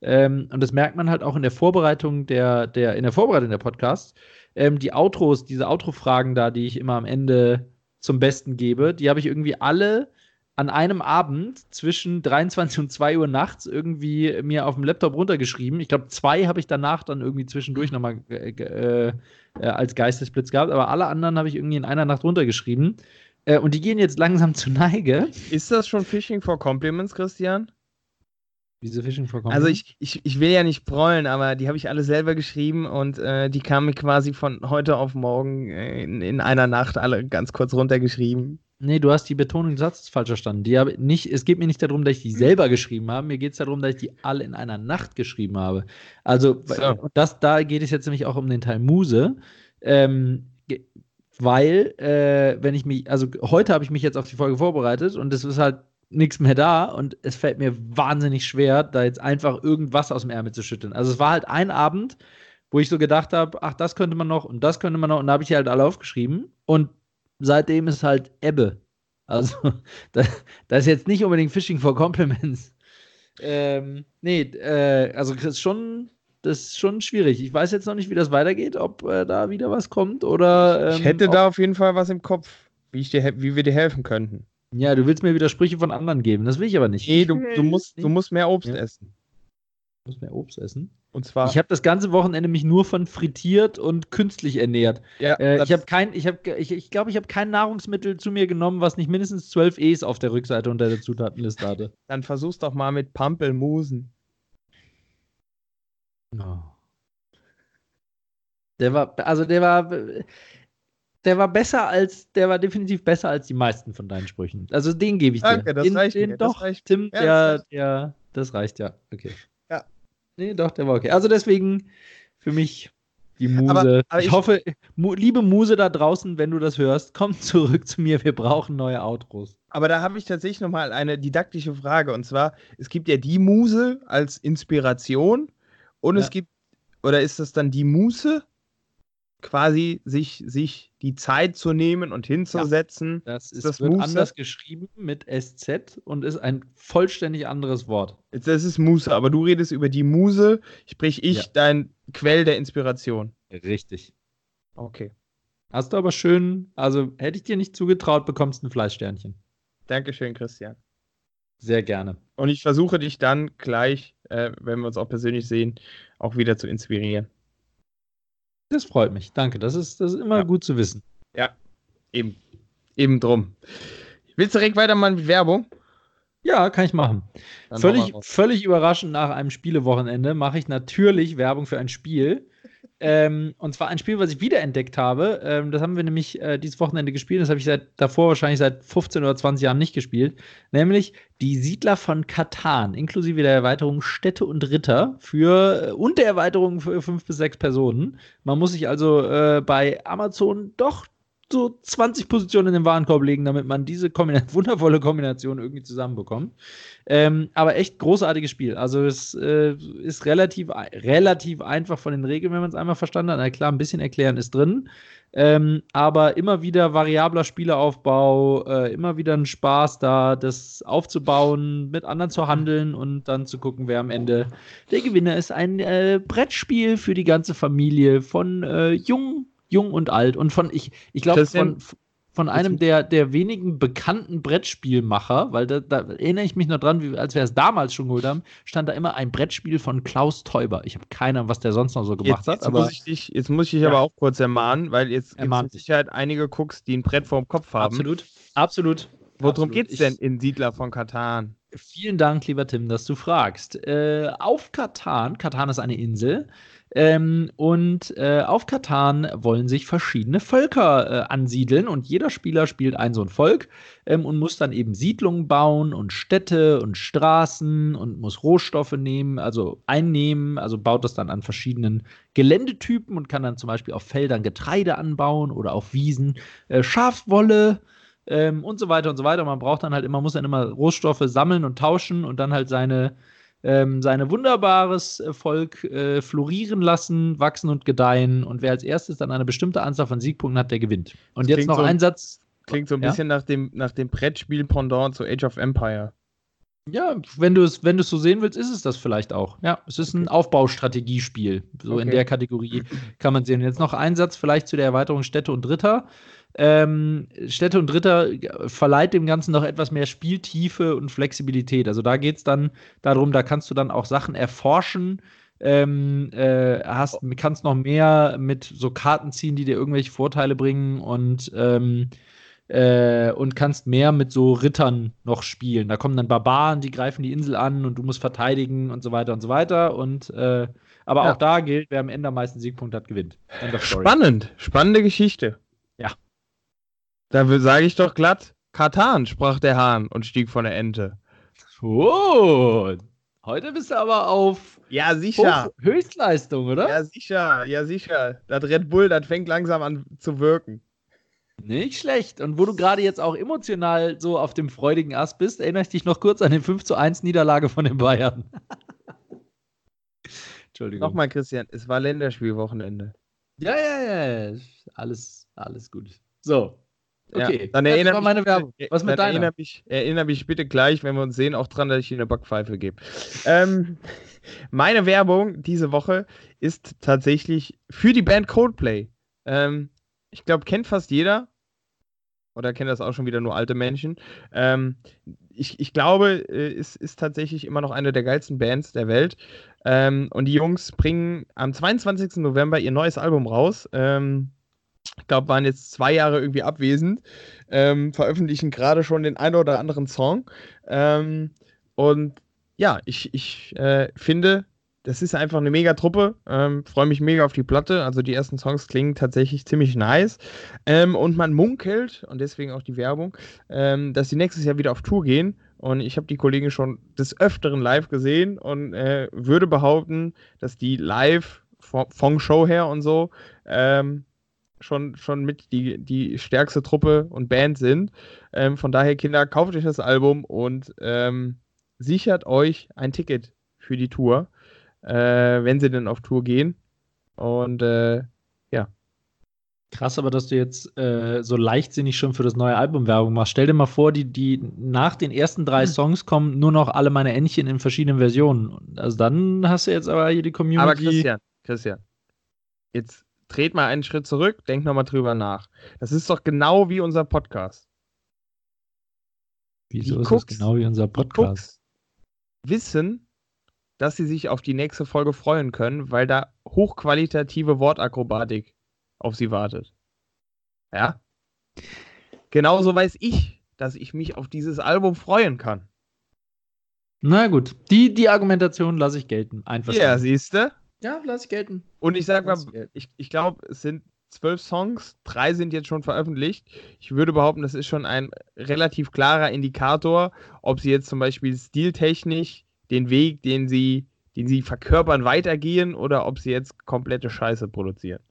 Ähm, und das merkt man halt auch in der Vorbereitung der, der, in der Vorbereitung der Podcasts. Ähm, die Outros, diese Outro-Fragen da, die ich immer am Ende zum Besten gebe, die habe ich irgendwie alle an einem Abend zwischen 23 und 2 Uhr nachts irgendwie mir auf dem Laptop runtergeschrieben. Ich glaube, zwei habe ich danach dann irgendwie zwischendurch nochmal äh, äh, als Geistesblitz gehabt, aber alle anderen habe ich irgendwie in einer Nacht runtergeschrieben. Äh, und die gehen jetzt langsam zu Neige. Ist das schon Phishing for Compliments, Christian? Wieso Fishing for Also ich, ich, ich will ja nicht prollen, aber die habe ich alle selber geschrieben und äh, die kamen quasi von heute auf morgen äh, in, in einer Nacht alle ganz kurz runtergeschrieben. Nee, du hast die Betonung des Satzes falsch verstanden. Die habe nicht, es geht mir nicht darum, dass ich die selber geschrieben habe, mir geht es darum, dass ich die alle in einer Nacht geschrieben habe. Also, so. das, da geht es jetzt nämlich auch um den Teil Muse. Ähm, weil, äh, wenn ich mich, also heute habe ich mich jetzt auf die Folge vorbereitet und es ist halt nichts mehr da und es fällt mir wahnsinnig schwer, da jetzt einfach irgendwas aus dem Ärmel zu schütteln. Also es war halt ein Abend, wo ich so gedacht habe, ach, das könnte man noch und das könnte man noch und da habe ich die halt alle aufgeschrieben und seitdem ist halt Ebbe. Also das, das ist jetzt nicht unbedingt Fishing for Compliments. Ähm, nee, äh, also das ist schon, das ist schon schwierig. Ich weiß jetzt noch nicht, wie das weitergeht, ob äh, da wieder was kommt oder. Ähm, ich hätte da auf jeden Fall was im Kopf, wie, ich dir, wie wir dir helfen könnten. Ja, du willst mir Widersprüche von anderen geben. Das will ich aber nicht. Nee, du, du, musst, du musst mehr Obst ja. essen. Du musst mehr Obst essen. Und zwar. Ich habe das ganze Wochenende mich nur von frittiert und künstlich ernährt. Ja, äh, ich habe kein, ich habe, ich, ich glaube, ich habe kein Nahrungsmittel zu mir genommen, was nicht mindestens 12 E's auf der Rückseite unter der Zutatenliste hatte. Dann versuch's doch mal mit Pampelmusen. Oh. Der war, also der war, der war besser als, der war definitiv besser als die meisten von deinen Sprüchen. Also den gebe ich dir. Danke, das den, reicht den, mir. Doch, reicht. Tim, ja, der, das der, das reicht ja. Okay. Ja. Nee, doch, der war okay. Also deswegen für mich die Muse. Aber, aber ich, ich, hoffe, mu liebe Muse da draußen, wenn du das hörst, komm zurück zu mir. Wir brauchen neue Outros. Aber da habe ich tatsächlich nochmal eine didaktische Frage. Und zwar, es gibt ja die Muse als Inspiration und ja. es gibt, oder ist das dann die Muse? Quasi sich, sich die Zeit zu nehmen und hinzusetzen. Ja, das, ist, das wird Muse? anders geschrieben mit SZ und ist ein vollständig anderes Wort. Das ist Muse, aber du redest über die Muse, sprich ich, ja. dein Quell der Inspiration. Richtig. Okay. Hast du aber schön, also hätte ich dir nicht zugetraut, bekommst ein Fleischsternchen. Dankeschön, Christian. Sehr gerne. Und ich versuche dich dann gleich, äh, wenn wir uns auch persönlich sehen, auch wieder zu inspirieren. Das freut mich. Danke. Das ist, das ist immer ja. gut zu wissen. Ja, eben. Eben drum. Willst du direkt weitermachen mit Werbung? Ja, kann ich machen. völlig, völlig überraschend nach einem Spielewochenende mache ich natürlich Werbung für ein Spiel. Ähm, und zwar ein Spiel, was ich wiederentdeckt habe. Ähm, das haben wir nämlich äh, dieses Wochenende gespielt. Das habe ich seit davor wahrscheinlich seit 15 oder 20 Jahren nicht gespielt. Nämlich die Siedler von Katan, inklusive der Erweiterung Städte und Ritter für äh, und der Erweiterung für fünf bis sechs Personen. Man muss sich also äh, bei Amazon doch so 20 Positionen in den Warenkorb legen, damit man diese Kombina wundervolle Kombination irgendwie zusammenbekommt. Ähm, aber echt großartiges Spiel. Also es äh, ist relativ, relativ einfach von den Regeln, wenn man es einmal verstanden hat. Na klar, ein bisschen erklären ist drin. Ähm, aber immer wieder variabler Spieleraufbau, äh, immer wieder ein Spaß da, das aufzubauen, mit anderen zu handeln und dann zu gucken, wer am Ende der Gewinner ist. Ein äh, Brettspiel für die ganze Familie von äh, jung jung und alt. Und von, ich, ich glaube, von, von einem der, der wenigen bekannten Brettspielmacher, weil da, da erinnere ich mich noch dran, wie, als wir es damals schon geholt haben, stand da immer ein Brettspiel von Klaus Teuber. Ich habe keine Ahnung, was der sonst noch so gemacht jetzt, hat. Jetzt, aber, muss ich dich, jetzt muss ich dich ja. aber auch kurz ermahnen, weil jetzt gibt es mit Sicherheit einige Cooks, die ein Brett vorm Kopf haben. Absolut, absolut. Worum geht es denn in Siedler von Katan? Vielen Dank, lieber Tim, dass du fragst. Äh, auf Katan, Katan ist eine Insel, Ähm, und äh, auf Katan wollen sich verschiedene Völker äh, ansiedeln und jeder Spieler spielt ein so ein Volk ähm, und muss dann eben Siedlungen bauen und Städte und Straßen und muss Rohstoffe nehmen, also einnehmen, also baut das dann an verschiedenen Geländetypen und kann dann zum Beispiel auf Feldern Getreide anbauen oder auf Wiesen äh, Schafwolle ähm, und so weiter und so weiter. Man braucht dann halt immer, muss dann immer Rohstoffe sammeln und tauschen und dann halt seine ähm, sein wunderbares äh, Volk äh, florieren lassen, wachsen und gedeihen. Und wer als erstes dann eine bestimmte Anzahl von Siegpunkten hat, der gewinnt. Und das jetzt noch so, ein Satz. Klingt so ein ja? bisschen nach dem, nach dem Brettspiel-Pendant zu Age of Empire. Ja, wenn du es wenn so sehen willst, ist es das vielleicht auch. Ja, es ist ein Aufbaustrategiespiel. So okay. in der Kategorie kann man sehen. Jetzt noch ein Satz vielleicht zu der Erweiterung Städte und Dritter. Ähm, Städte und Dritter verleiht dem Ganzen noch etwas mehr Spieltiefe und Flexibilität. Also da geht es dann darum, da kannst du dann auch Sachen erforschen. Ähm, äh, hast, kannst noch mehr mit so Karten ziehen, die dir irgendwelche Vorteile bringen und ähm, äh, und kannst mehr mit so Rittern noch spielen. Da kommen dann Barbaren, die greifen die Insel an und du musst verteidigen und so weiter und so weiter. Und äh, aber ja. auch da gilt, wer am Ende am meisten Siegpunkt hat, gewinnt. Spannend, spannende Geschichte. Da sage ich doch glatt, Katan, sprach der Hahn und stieg von der Ente. Oh, heute bist du aber auf ja, sicher. Höchstleistung, oder? Ja, sicher, ja, sicher. Das Red Bull, das fängt langsam an zu wirken. Nicht schlecht. Und wo du gerade jetzt auch emotional so auf dem freudigen Ast bist, erinnere ich dich noch kurz an den 5 zu 1 Niederlage von den Bayern. Entschuldigung. Nochmal, Christian, es war Länderspielwochenende. Ja, ja, ja. Alles, alles gut. So. Okay, ja, dann erinnere das war meine Werbung. Was mit deiner? Erinnere mich, erinnere mich bitte gleich, wenn wir uns sehen, auch dran, dass ich Ihnen eine Backpfeife gebe. ähm, meine Werbung diese Woche ist tatsächlich für die Band Coldplay. Ähm, ich glaube, kennt fast jeder. Oder kennt das auch schon wieder nur alte Menschen. Ähm, ich, ich glaube, äh, es ist tatsächlich immer noch eine der geilsten Bands der Welt. Ähm, und die Jungs bringen am 22. November ihr neues Album raus. Ähm, ich glaube, waren jetzt zwei Jahre irgendwie abwesend. Ähm, veröffentlichen gerade schon den einen oder anderen Song. Ähm, und ja, ich, ich äh, finde, das ist einfach eine mega Truppe. Ähm, Freue mich mega auf die Platte. Also die ersten Songs klingen tatsächlich ziemlich nice. Ähm, und man munkelt, und deswegen auch die Werbung, ähm, dass sie nächstes Jahr wieder auf Tour gehen. Und ich habe die Kollegen schon des Öfteren live gesehen und äh, würde behaupten, dass die live von Show her und so ähm, schon, schon mit die, die stärkste Truppe und Band sind. Ähm, von daher, Kinder, kauft euch das Album und ähm, sichert euch ein Ticket für die Tour äh, wenn sie denn auf Tour gehen. Und äh, ja. Krass, aber dass du jetzt äh, so leichtsinnig schon für das neue Album Werbung machst. Stell dir mal vor, die, die nach den ersten drei hm. Songs kommen nur noch alle meine Entchen in verschiedenen Versionen. Also dann hast du jetzt aber hier die Community. Aber Christian, Christian, jetzt dreht mal einen Schritt zurück, denk nochmal drüber nach. Das ist doch genau wie unser Podcast. Wieso die ist Cooks, das genau wie unser Podcast? wissen, dass sie sich auf die nächste Folge freuen können, weil da hochqualitative Wortakrobatik auf sie wartet. Ja? Genauso weiß ich, dass ich mich auf dieses Album freuen kann. Na gut, die, die Argumentation lasse ich gelten. Einfach. Ja, siehst du? Ja, lasse ich gelten. Und ich sag mal, ich, ich glaube, es sind zwölf Songs, drei sind jetzt schon veröffentlicht. Ich würde behaupten, das ist schon ein relativ klarer Indikator, ob sie jetzt zum Beispiel stiltechnisch den Weg, den sie, den sie verkörpern, weitergehen oder ob sie jetzt komplette Scheiße produzieren.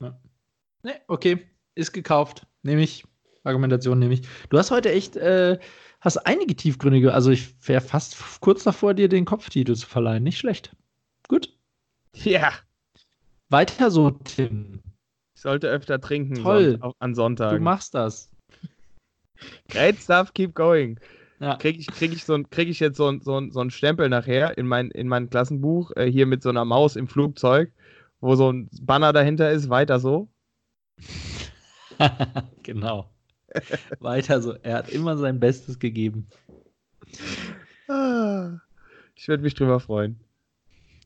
Ja. Ne, okay, ist gekauft. Nehme ich. Argumentation nehme ich. Du hast heute echt, äh, hast einige tiefgründige, also ich wäre fast kurz davor, dir den Kopftitel zu verleihen. Nicht schlecht. Gut. Ja. Weiter so, Tim. Ich sollte öfter trinken Toll. Son an Sonntag. Du machst das. Great stuff, keep going. Ja. Kriege ich, krieg ich, so, krieg ich jetzt so, so, so einen Stempel nachher in mein, in mein Klassenbuch, äh, hier mit so einer Maus im Flugzeug, wo so ein Banner dahinter ist, weiter so? genau. weiter so. Er hat immer sein Bestes gegeben. Ah, ich würde mich drüber freuen.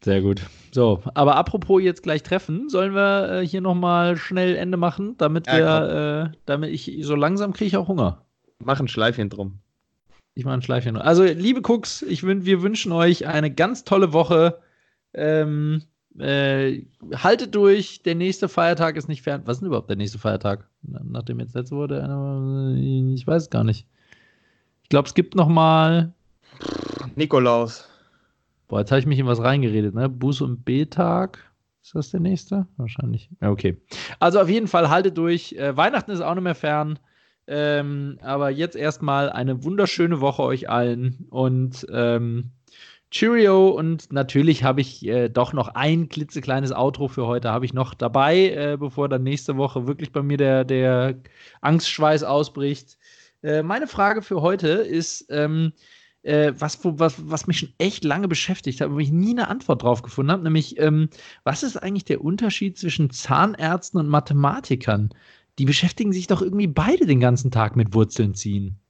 Sehr gut. So, aber apropos jetzt gleich treffen, sollen wir äh, hier nochmal schnell Ende machen, damit ja, wir, äh, damit ich so langsam kriege ich auch Hunger. Mach ein Schleifchen drum. Ich mache ein Schleifchen. Also, liebe Cooks, ich, wir wünschen euch eine ganz tolle Woche. Ähm, äh, haltet durch, der nächste Feiertag ist nicht fern. Was ist denn überhaupt der nächste Feiertag? Nachdem jetzt letzte Woche einer, ich weiß es gar nicht. Ich glaube, es gibt noch mal Nikolaus. Boah, jetzt habe ich mich in was reingeredet, ne? Buß- und B-Tag. Ist das der nächste? Wahrscheinlich. Okay. Also auf jeden Fall haltet durch. Äh, Weihnachten ist auch nicht mehr fern. Ähm, aber jetzt erstmal eine wunderschöne Woche euch allen und ähm, Cheerio und natürlich habe ich äh, doch noch ein klitzekleines Outro für heute habe ich noch dabei, äh, bevor dann nächste Woche wirklich bei mir der, der Angstschweiß ausbricht. Äh, meine Frage für heute ist, ähm, äh, was, was, was mich schon echt lange beschäftigt hat, wo ich nie eine Antwort drauf gefunden habe, nämlich, ähm, was ist eigentlich der Unterschied zwischen Zahnärzten und Mathematikern? Die beschäftigen sich doch irgendwie beide den ganzen Tag mit Wurzeln ziehen.